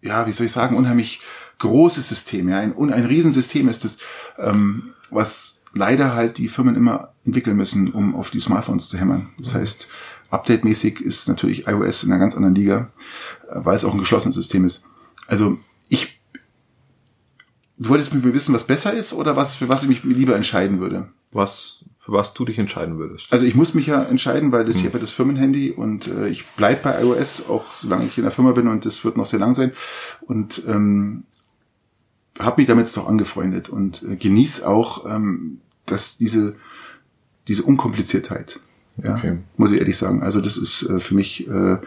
ja, wie soll ich sagen, unheimlich großes System, ja, ein, ein Riesensystem ist es, ähm, was leider halt die Firmen immer entwickeln müssen, um auf die Smartphones zu hämmern. Das mhm. heißt, update-mäßig ist natürlich iOS in einer ganz anderen Liga, äh, weil es auch ein geschlossenes System ist. Also ich Du wolltest mit mir wissen, was besser ist oder was, für was ich mich lieber entscheiden würde? Was, für was du dich entscheiden würdest? Also ich muss mich ja entscheiden, weil das hm. hier wird das Firmenhandy und äh, ich bleib bei iOS, auch solange ich in der Firma bin und das wird noch sehr lang sein. Und ähm, habe mich damit doch angefreundet und äh, genieß auch ähm, dass diese, diese Unkompliziertheit. Ja, okay. muss ich ehrlich sagen. Also das ist äh, für mich äh,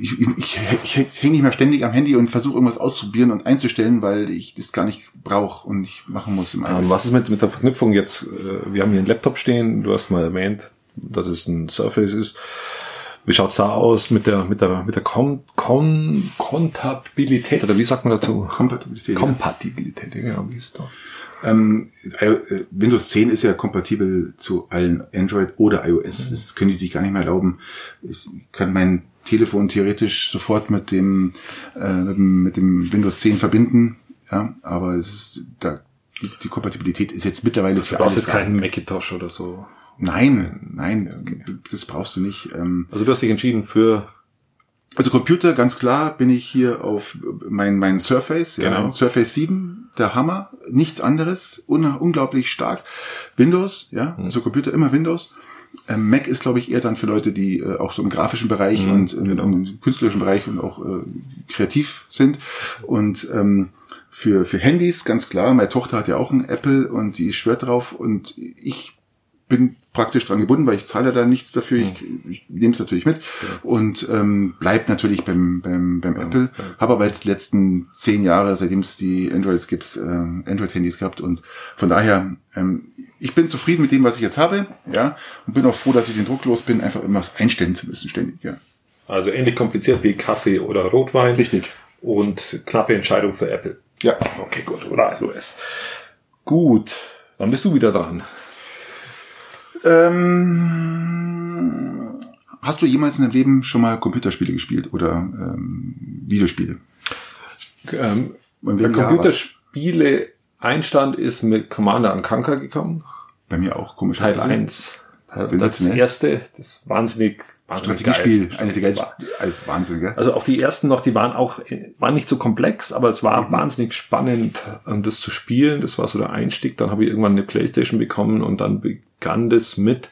ich, ich, ich, ich hänge nicht mehr ständig am Handy und versuche irgendwas auszuprobieren und einzustellen, weil ich das gar nicht brauche und nicht machen muss im ähm, Was ist mit, mit der Verknüpfung jetzt? Äh, wir haben hier einen Laptop stehen, du hast mal erwähnt, dass es ein Surface ist. Wie schaut's da aus mit der mit der mit der Kon Kon Kontabilität oder wie sagt man dazu? Kompatibilität. Kompatibilität, ja, genau, wie ist da? Ähm, äh, Windows 10 ist ja kompatibel zu allen Android oder iOS. Mhm. Das können die sich gar nicht mehr erlauben. Ich kann mein Telefon theoretisch sofort mit dem, äh, mit dem Windows 10 verbinden. Ja, aber es ist, da, die, die Kompatibilität ist jetzt mittlerweile für alles. Du brauchst jetzt keinen Macintosh oder so. Nein, nein, okay. das brauchst du nicht. Ähm, also du hast dich entschieden für also Computer, ganz klar, bin ich hier auf mein, mein Surface, ja, genau. Surface 7, der Hammer, nichts anderes, un unglaublich stark. Windows, ja, mhm. also Computer immer Windows. Ähm, Mac ist, glaube ich, eher dann für Leute, die äh, auch so im grafischen Bereich mhm, und im, genau. im, künstlerischen Bereich und auch äh, kreativ sind. Und ähm, für, für Handys, ganz klar. Meine Tochter hat ja auch ein Apple und die schwört drauf und ich bin praktisch dran gebunden, weil ich zahle da nichts dafür. Ich, ich nehme es natürlich mit und ähm, bleibt natürlich beim, beim, beim Apple. Habe aber jetzt die letzten zehn Jahre, seitdem es die Androids gibt, äh, Android-Handys gehabt und von daher, ähm, ich bin zufrieden mit dem, was ich jetzt habe, ja, und bin auch froh, dass ich den Druck los bin, einfach immer was einstellen zu müssen, ständig, ja. Also ähnlich kompliziert wie Kaffee oder Rotwein. Richtig. Und knappe Entscheidung für Apple. Ja. Okay, gut. Oder iOS. Gut. Dann bist du wieder dran. Ähm, hast du jemals in deinem Leben schon mal Computerspiele gespielt oder ähm, Videospiele? Ähm, der wenn ja, Computerspiele Einstand ist mit Commander an Kanker gekommen. Bei mir auch, komisch. Teil 1. Das erste, das wahnsinnig Strategiespiel, geil. eines der geilsten, War- alles Wahnsinn, gell? Also auch die ersten noch, die waren auch, waren nicht so komplex, aber es Mhm. war wahnsinnig spannend, ähm, das zu spielen. Das war so der Einstieg. Dann habe ich irgendwann eine Playstation bekommen und dann begann das mit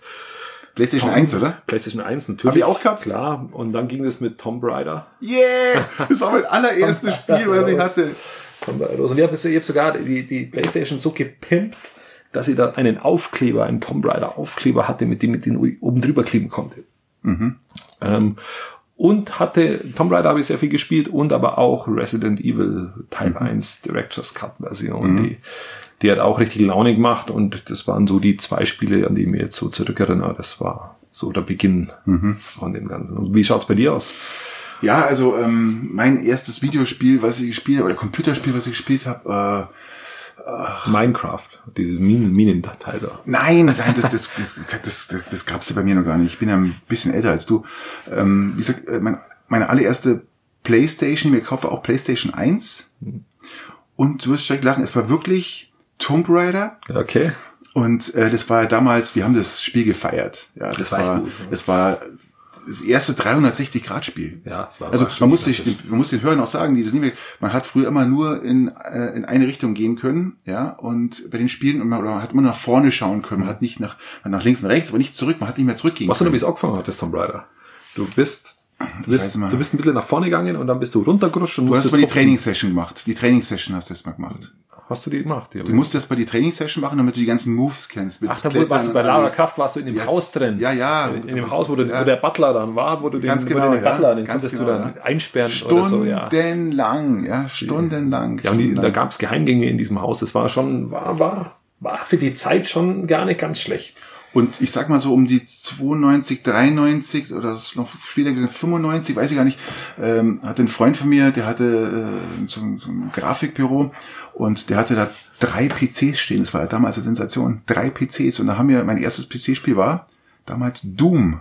PlayStation 1, oder? Playstation 1 natürlich. Hab ich auch gehabt. Klar. Und dann ging das mit Tomb Raider. Yeah! Das war mein allererstes Spiel, was ich hatte. Tomb Raider. Und ich habe hab sogar die, die Playstation so gepimpt, dass ich da einen Aufkleber, einen Tomb Raider Aufkleber hatte, mit dem ich den oben drüber kleben konnte. Ähm, und hatte, Tomb Raider habe ich sehr viel gespielt und aber auch Resident Evil Teil 1 Director's Cut Version, die, die hat auch richtig Laune gemacht und das waren so die zwei Spiele, an die ich mir jetzt so zurückerinnere. Das war so der Beginn von dem Ganzen. Und wie schaut's bei dir aus? Ja, also ähm, mein erstes Videospiel, was ich gespielt habe, oder Computerspiel, was ich gespielt habe, äh, Minecraft, dieses Minen Minenteil da. Nein, nein, das, das, das, das, das, das gab's ja bei mir noch gar nicht. Ich bin ja ein bisschen älter als du. Ähm, wie gesagt, äh, mein, meine allererste Playstation, mir war auch Playstation 1. Und du wirst vielleicht lachen, es war wirklich Tomb Raider. Okay. Und äh, das war ja damals, wir haben das Spiel gefeiert. Ja, das, Das war war, gut, ja. das war das erste 360-Grad-Spiel. Ja, war- also man muss, sich, man muss den Hörern auch sagen, die das nicht mehr, man hat früher immer nur in, äh, in eine Richtung gehen können, ja, und bei den Spielen, man, oder man hat immer nach vorne schauen können, man hat nicht nach, nach links und rechts, aber nicht zurück, man hat nicht mehr zurückgehen Weißt du noch, wie können. es angefangen hat, das Tomb Raider? Du bist, du bist, du bist ein bisschen nach vorne gegangen und dann bist du runtergerutscht und Du hast musstest mal die. Trainingssession gemacht. Die Trainingssession hast du das mal gemacht. Hast du die gemacht? Ja, Du musst erst mal die Trainingssession machen, damit du die ganzen Moves kennst. Ach, da warst du bei Lara. Kraft, warst du in dem Yes. Haus drin. Ja, ja. In, in dem Haus, wo, du, Ja. wo der Butler dann war, wo du den, Ganz wo genau, du den ja. Butler, den Ganz konntest genau, du dann ja. einsperren oder so, ja. Stundenlang, ja, stundenlang. Ja, und die, da stundenlang. gab es Geheimgänge in diesem Haus. Das war schon, war, war, war für die Zeit schon gar nicht ganz schlecht. Und ich sag mal so um die 92, 93 oder das ist noch später gesagt, 95, weiß ich gar nicht, ähm, hatte ein Freund von mir, der hatte äh, so, ein- so ein Grafikbüro und der hatte da drei PCs stehen. Das war ja damals eine Sensation. Drei PCs. Und da haben wir, mein erstes PC-Spiel war damals Doom.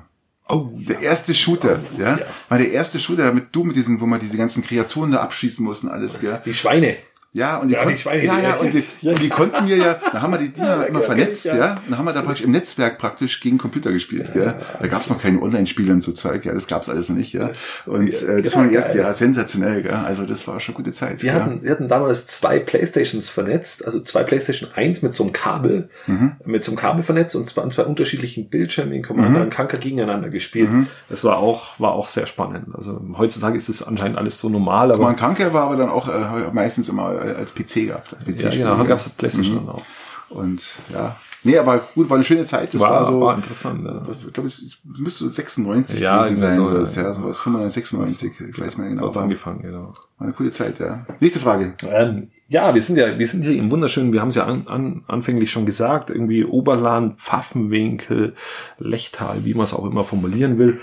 Oh, Der erste Shooter, ja, ja. war der erste Shooter mit Doom, mit diesen, wo man diese ganzen Kreaturen da abschießen mussten, alles, gell. die Schweine. Ja, und die, Ja, die konnten, Schweine, ja, die- ja, und die, und die konnten mir ja, da haben wir die Dinger immer ja, vernetzt, kenn ich, ja. ja. Dann haben wir da praktisch im Netzwerk praktisch gegen Computer gespielt, gell. Da gab's noch keine Online-Spiele und so Zeug, ja, das gab's alles noch nicht, ja. Und Ja, äh, das ja, war mein erstes. Jahr, sensationell, gell. Also das war schon gute Zeit. Wir gell. hatten, wir hatten damals zwei Playstations vernetzt, also zwei Playstation 1 mit so einem Kabel, Mhm. mit so einem Kabel vernetzt und zwar an zwei unterschiedlichen Bildschirmen in Commander Mhm. und Kanker gegeneinander gespielt. Das war auch, war auch sehr spannend. Also heutzutage ist das anscheinend alles so normal, aber Man Kanker war aber dann auch äh, meistens immer als PC gehabt, als PC ja, genau, dann gab es Playstation dann auch. Und ja, nee, aber gut, war eine schöne Zeit. Das war, War, so, war interessant. Ja. ich glaube, es es müsste so 96 Ja, gewesen sein so, oder so, ja. ja, sowas 95, 96, ich weiß So genau. hat's angefangen, genau. War eine coole Zeit, ja. Nächste Frage. Ähm, ja, wir sind ja, wir sind hier im wunderschönen, wir haben es ja an, an, anfänglich schon gesagt, irgendwie Oberland, Pfaffenwinkel, Lechtal, wie man es auch immer formulieren will.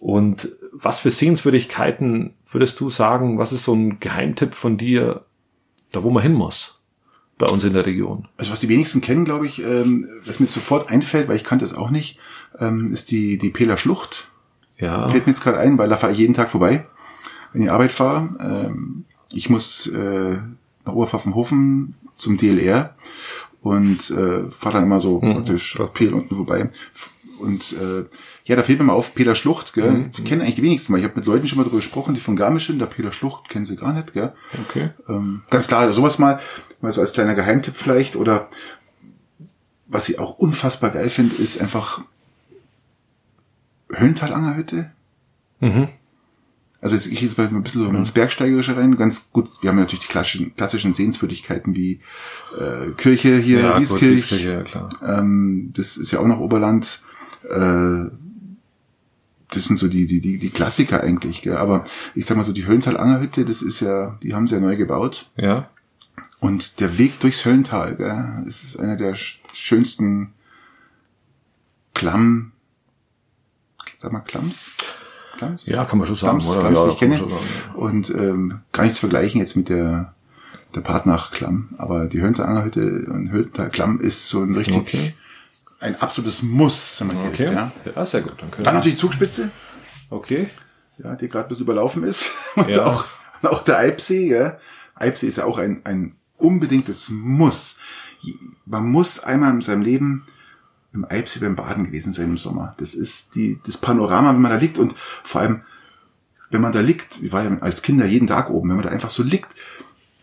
Und was für Sehenswürdigkeiten würdest du sagen, was ist so ein Geheimtipp von dir, da wo man hin muss? Bei uns in der Region. Also was die wenigsten kennen, glaube ich, ähm, was mir sofort einfällt, weil ich kannte es auch nicht, ähm, ist die, die Peler Schlucht. Ja. Fällt mir jetzt gerade ein, weil da fahre ich jeden Tag vorbei, wenn ich Arbeit fahre. Ähm, ich muss äh, nach Oberpfaffenhofen zum DLR und äh, fahre dann immer so praktisch Pel unten vorbei. Und äh, ja, da fällt mir mal auf, Peter Schlucht, gell? Die kennen eigentlich die wenigsten mal. Ich habe mit Leuten schon mal darüber gesprochen, die von Garmisch sind, der Peter Schlucht kennen sie gar nicht, gell? Okay. Ähm, ganz klar, also sowas mal, mal so als kleiner Geheimtipp vielleicht. Oder was ich auch unfassbar geil finde, ist einfach Höhentalanger Hütte. Mhm. Also jetzt, ich jetzt mal ein bisschen so ins Bergsteigerische rein. Ganz gut, wir haben natürlich die klassischen, klassischen Sehenswürdigkeiten wie äh, Kirche hier, Ja, Wieskirch. Gottfried, ja, klar. Ähm, das ist ja auch noch Oberland. Äh, das sind so die, die, die, die Klassiker eigentlich, gell? Aber ich sag mal so, die Höllental-Angerhütte, das ist ja, die haben sie ja neu gebaut. Ja. Und der Weg durchs Höllental, gell? Das ist einer der sch- schönsten Klamm, sag mal Klamms? Klamms? Ja, kann man schon sagen, Klamms, oder? Klamms, Ja, die ich kenne. sagen, Und ähm, gar nicht zu vergleichen jetzt mit der der Part nach Klamm. Aber die Höllental-Angerhütte und Höllental-Klamm ist so ein richtig, Okay. Ein absolutes Muss, wenn man Okay. ist, ja. ja, sehr gut. Dann Dann natürlich die Zugspitze, Okay. ja, die gerade ein bisschen überlaufen ist. Und Ja. auch, auch der Eibsee, ja. Eibsee ist ja auch ein, ein unbedingtes Muss. Man muss einmal in seinem Leben im Eibsee beim Baden gewesen sein im Sommer. Das ist die, das Panorama, wenn man da liegt und vor allem, wenn man da liegt, wir waren ja als Kinder jeden Tag oben, wenn man da einfach so liegt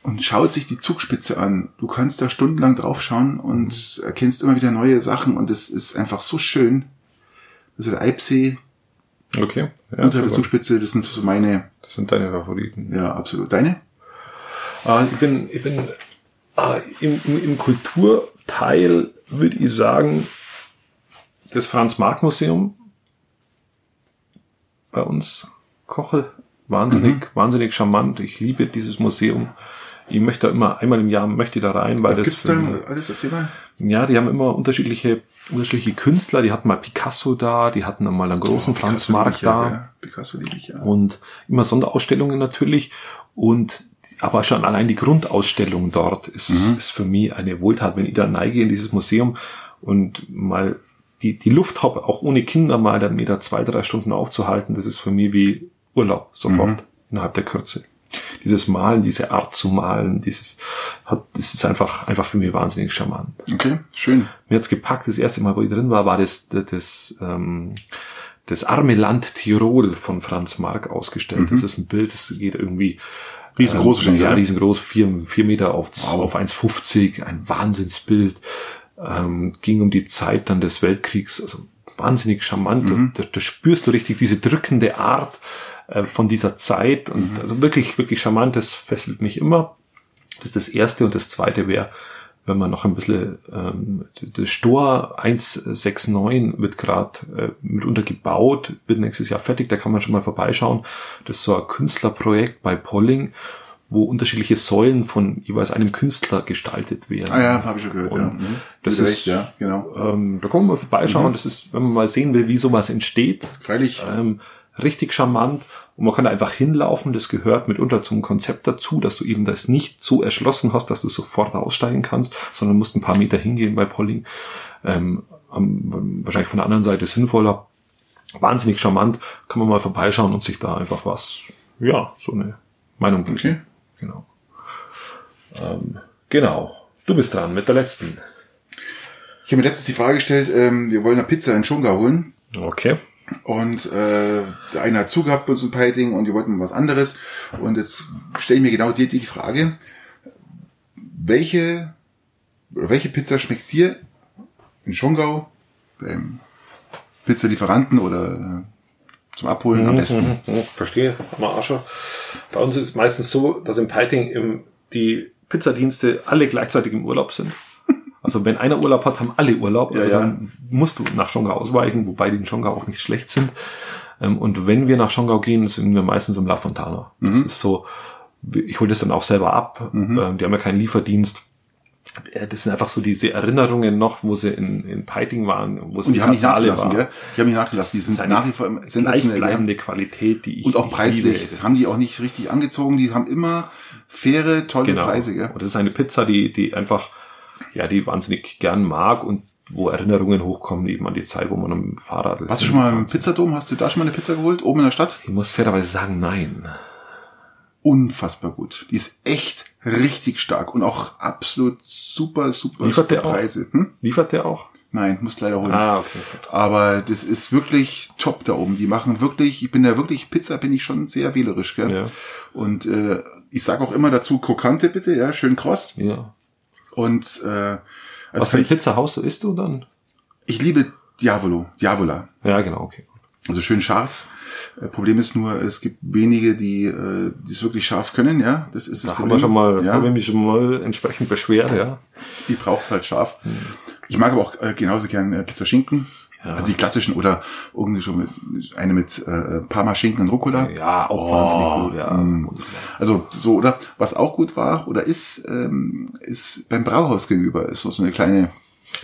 und schaut sich die Zugspitze an, du kannst da stundenlang draufschauen und erkennst immer wieder neue Sachen und es ist einfach so schön. Also der Eibsee, Okay. Ja, unter der. Zugspitze, das sind so meine, Das sind deine Favoriten. ja, absolut. Deine? Ah, ich bin, ich bin ah, im, im, im Kulturteil würde ich sagen, das Franz-Marc-Museum bei uns Koche. Wahnsinnig, Mhm. wahnsinnig charmant. Ich liebe dieses Museum. Ich möchte da immer, einmal im Jahr möchte ich da rein, weil Was das gibt's da alles? Erzähl mal. ja, die haben immer unterschiedliche, unterschiedliche Künstler. Die hatten mal Picasso da, die hatten mal einen großen Franz Picasso liebe Marc ich ja, da Ja. Picasso liebe ich ja. und immer Sonderausstellungen natürlich und aber schon allein die Grundausstellung dort ist, ist für mich eine Wohltat, wenn ich da neige in dieses Museum und mal die, die Luft habe, auch ohne Kinder mal dann mir da zwei, drei Stunden aufzuhalten, das ist für mich wie Urlaub sofort innerhalb der Kürze. Dieses Malen, diese Art zu malen, dieses hat, das ist einfach, einfach für mich wahnsinnig charmant. Okay, schön. Mir hat's gepackt, das erste Mal, wo ich drin war, war das, das, das, ähm, das arme Land Tirol von Franz Marc ausgestellt. Das ist ein Bild, das geht irgendwie Riesengroß ähm, Ja, riesengroß, vier, vier Meter auf, auf 1,50, ein Wahnsinnsbild. Ähm, ging um die Zeit dann des Weltkriegs, also wahnsinnig charmant. Mhm. Da, da spürst du richtig diese drückende Art äh, von dieser Zeit und Mhm. also wirklich, wirklich charmant, das fesselt mich immer. Das ist das erste und das zweite wäre, wenn man noch ein bisschen, ähm, das Stor 169 wird gerade äh, mitunter gebaut, wird nächstes Jahr fertig, da kann man schon mal vorbeischauen. Das ist so ein Künstlerprojekt bei Polling, wo unterschiedliche Säulen von jeweils einem Künstler gestaltet werden. Ah ja, habe ich schon gehört, ja. Und Mhm. das ist, recht, ja, genau. ähm, da kann man mal vorbeischauen. Das ist, wenn man mal sehen will, wie sowas entsteht, Freilich. ähm, richtig charmant und man kann da einfach hinlaufen. Das gehört mitunter zum Konzept dazu, dass du eben das nicht so erschlossen hast, dass du sofort aussteigen kannst, sondern musst ein paar Meter hingehen bei Polling. Ähm, wahrscheinlich von der anderen Seite sinnvoller. Wahnsinnig charmant. Kann man mal vorbeischauen und sich da einfach was, ja, so eine Meinung bilden. Okay. Genau. Ähm, genau. Du bist dran mit der letzten. Ich habe mir letztens die Frage gestellt, ähm, wir wollen eine Pizza in Schunga holen. Okay. Und äh, der eine hat zugehabt bei uns in Peiting und wir wollten was anderes. Und jetzt stelle ich mir genau dir die Frage, welche, welche Pizza schmeckt dir in Schongau beim Pizzalieferanten oder äh, zum Abholen am besten? Mhm, verstehe, auch schon. Bei uns ist es meistens so, dass im Peiting im, die Pizzadienste alle gleichzeitig im Urlaub sind. Also wenn einer Urlaub hat, haben alle Urlaub. Also Ja, ja. dann musst du nach Schongau ausweichen, wobei die in Schongau auch nicht schlecht sind. Ähm, Und wenn wir nach Schongau gehen, sind wir meistens im La Fontana. Das ist so, ich hole das dann auch selber ab. Ähm, Die haben ja keinen Lieferdienst. Äh, Das sind einfach so diese Erinnerungen noch, wo sie in, in Peiting waren, wo sie Und die haben nicht nachgelassen, gell? Die haben nicht nachgelassen. Die sind eine nach wie vor sensationell. gell? Qualität, die ich Und auch ich preislich. liebe. Haben die auch nicht richtig angezogen. Die haben immer faire, tolle genau. Preise. Gell? Und das ist eine Pizza, die, die einfach, ja, die wahnsinnig gern mag und wo Erinnerungen hochkommen eben an die Zeit, wo man am Fahrrad. Warst du schon mal im Pizzadom? Hast du da schon mal eine Pizza geholt? Oben in der Stadt? Ich muss fairerweise sagen, nein. Unfassbar gut. Die ist echt richtig stark und auch absolut super, super, Liefert super der auch? Preise. Hm? Liefert der auch? Nein, musst leider holen. Ah, okay. Aber das ist wirklich top da oben. Die machen wirklich, ich bin da wirklich, Pizza bin ich schon sehr wählerisch, gell? Ja. Und äh, ich sag auch immer dazu, krokante bitte, ja, schön kross. Ja. Und äh, also Was für eine ich, Pizza haust du, isst du dann? ich liebe Diavolo, Diavola. Ja, genau, okay. Also schön scharf. Äh, Problem ist nur, es gibt wenige, die äh, es wirklich scharf können, ja. Das ist das Da haben Problem. wir schon mal, ja. habe ich mich schon mal entsprechend beschwert, ja. Die braucht halt scharf. Ich mag aber auch äh, genauso gern äh, Pizza Schinken. Ja. Also die klassischen oder irgendwie schon mit, eine mit äh, Parma Schinken und Rucola. Ja, auch Oh, wahnsinnig gut, ja. mm. Also so, oder was auch gut war oder ist, ähm, ist beim Brauhaus gegenüber, ist so, so eine kleine,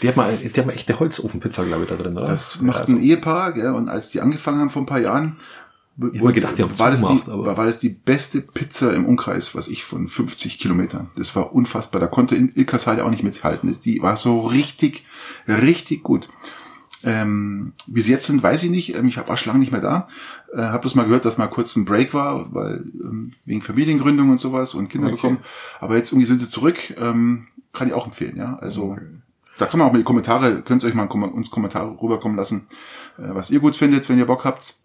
Die hat mal, die hat mal echte Holzofenpizza, glaube ich, da drin, oder? das macht ja, ein Ehepaar, gell, und als die angefangen haben vor ein paar Jahren, Ich hab gedacht, die haben war, das zugemacht, die, aber- war, war das die beste Pizza im Umkreis, was ich von 50 Kilometern. Das war unfassbar. Da konnte in Ilkersheide auch nicht mithalten. Die war so richtig, richtig gut. Ähm, wie sie jetzt sind, weiß ich nicht. Ähm, Ich war schon lange nicht mehr da. Äh, habe bloß mal gehört, dass mal kurz ein Break war, weil ähm, wegen Familiengründung und sowas und Kinder Okay. bekommen. Aber jetzt irgendwie sind sie zurück. Ähm, kann ich auch empfehlen. Ja, also da kann man auch mal die Kommentare, könnt ihr euch mal uns Kommentare rüberkommen lassen, äh, was ihr gut findet, wenn ihr Bock habt.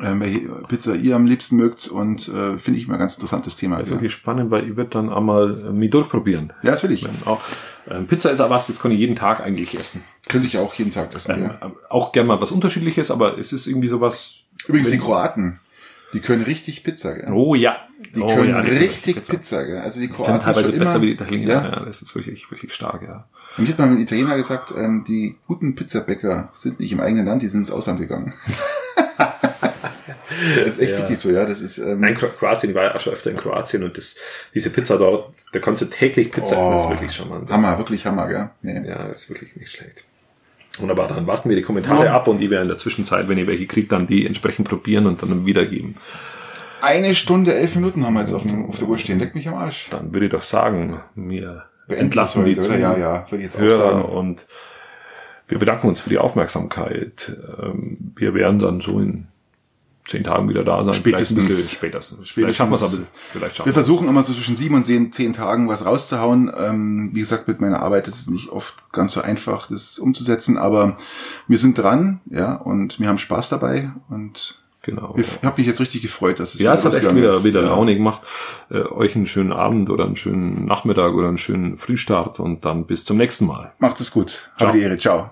Ähm, welche Pizza ihr am liebsten mögt und äh, finde ich mal ein ganz interessantes Thema. Das ist wirklich spannend, weil ich würde dann einmal äh, mich durchprobieren. ja natürlich. Wenn Auch, ähm, Pizza ist auch was, das kann ich jeden Tag eigentlich essen. Könnte ich auch jeden Tag essen. Ähm, Ja. Auch gern mal was Unterschiedliches, aber es ist irgendwie sowas. Übrigens die Kroaten, die können richtig Pizza. Gell? Oh ja. Die oh, können ja, richtig Pizza. Pizza. gell? Also die Kroaten teilweise schon besser immer, wie die Italiener. Ja. Ja. das ist wirklich, wirklich stark, ja. Und mir hat mal ein Italiener gesagt, ähm, die guten Pizzabäcker sind nicht im eigenen Land, die sind ins Ausland gegangen. das ist echt Ja. wirklich so, ja. Das ist ähm, Nein, Kro- Kroatien, ich war ja auch schon öfter in Kroatien und das, diese Pizza dort, da kannst du täglich Pizza essen, das ist oh, wirklich charmant. Hammer, wirklich Hammer, gell? Nee. Ja, das ist wirklich nicht schlecht. Wunderbar, dann warten wir die Kommentare Ja. ab und ich werde in der Zwischenzeit, wenn ihr welche kriegt, dann die entsprechend probieren und dann wiedergeben. Eine Stunde, elf Minuten haben wir jetzt auf, dem, auf der Uhr stehen. Leck mich am Arsch. Dann würde ich doch sagen, wir Beenden entlassen die oder? Ja, ja, würde ich jetzt auch sagen. und wir bedanken uns für die Aufmerksamkeit. Ähm, Wir werden dann so in zehn Tagen wieder da sein. Spätestens. Bisschen spätestens. Vielleicht schaffen wir es aber. Vielleicht schaffen Wir versuchen immer so zwischen sieben und zehn, zehn Tagen was rauszuhauen. Ähm, wie gesagt, mit meiner Arbeit ist es nicht oft ganz so einfach, das umzusetzen, aber wir sind dran, ja, und wir haben Spaß dabei und Genau. ich habe mich jetzt richtig gefreut, dass es Ja, es hat echt wieder, ist. wieder ja. Laune gemacht. Äh, euch einen schönen Abend oder einen schönen Nachmittag oder einen schönen Frühstart und dann bis zum nächsten Mal. Macht es gut. Ciao. Habe die Ehre. Ciao.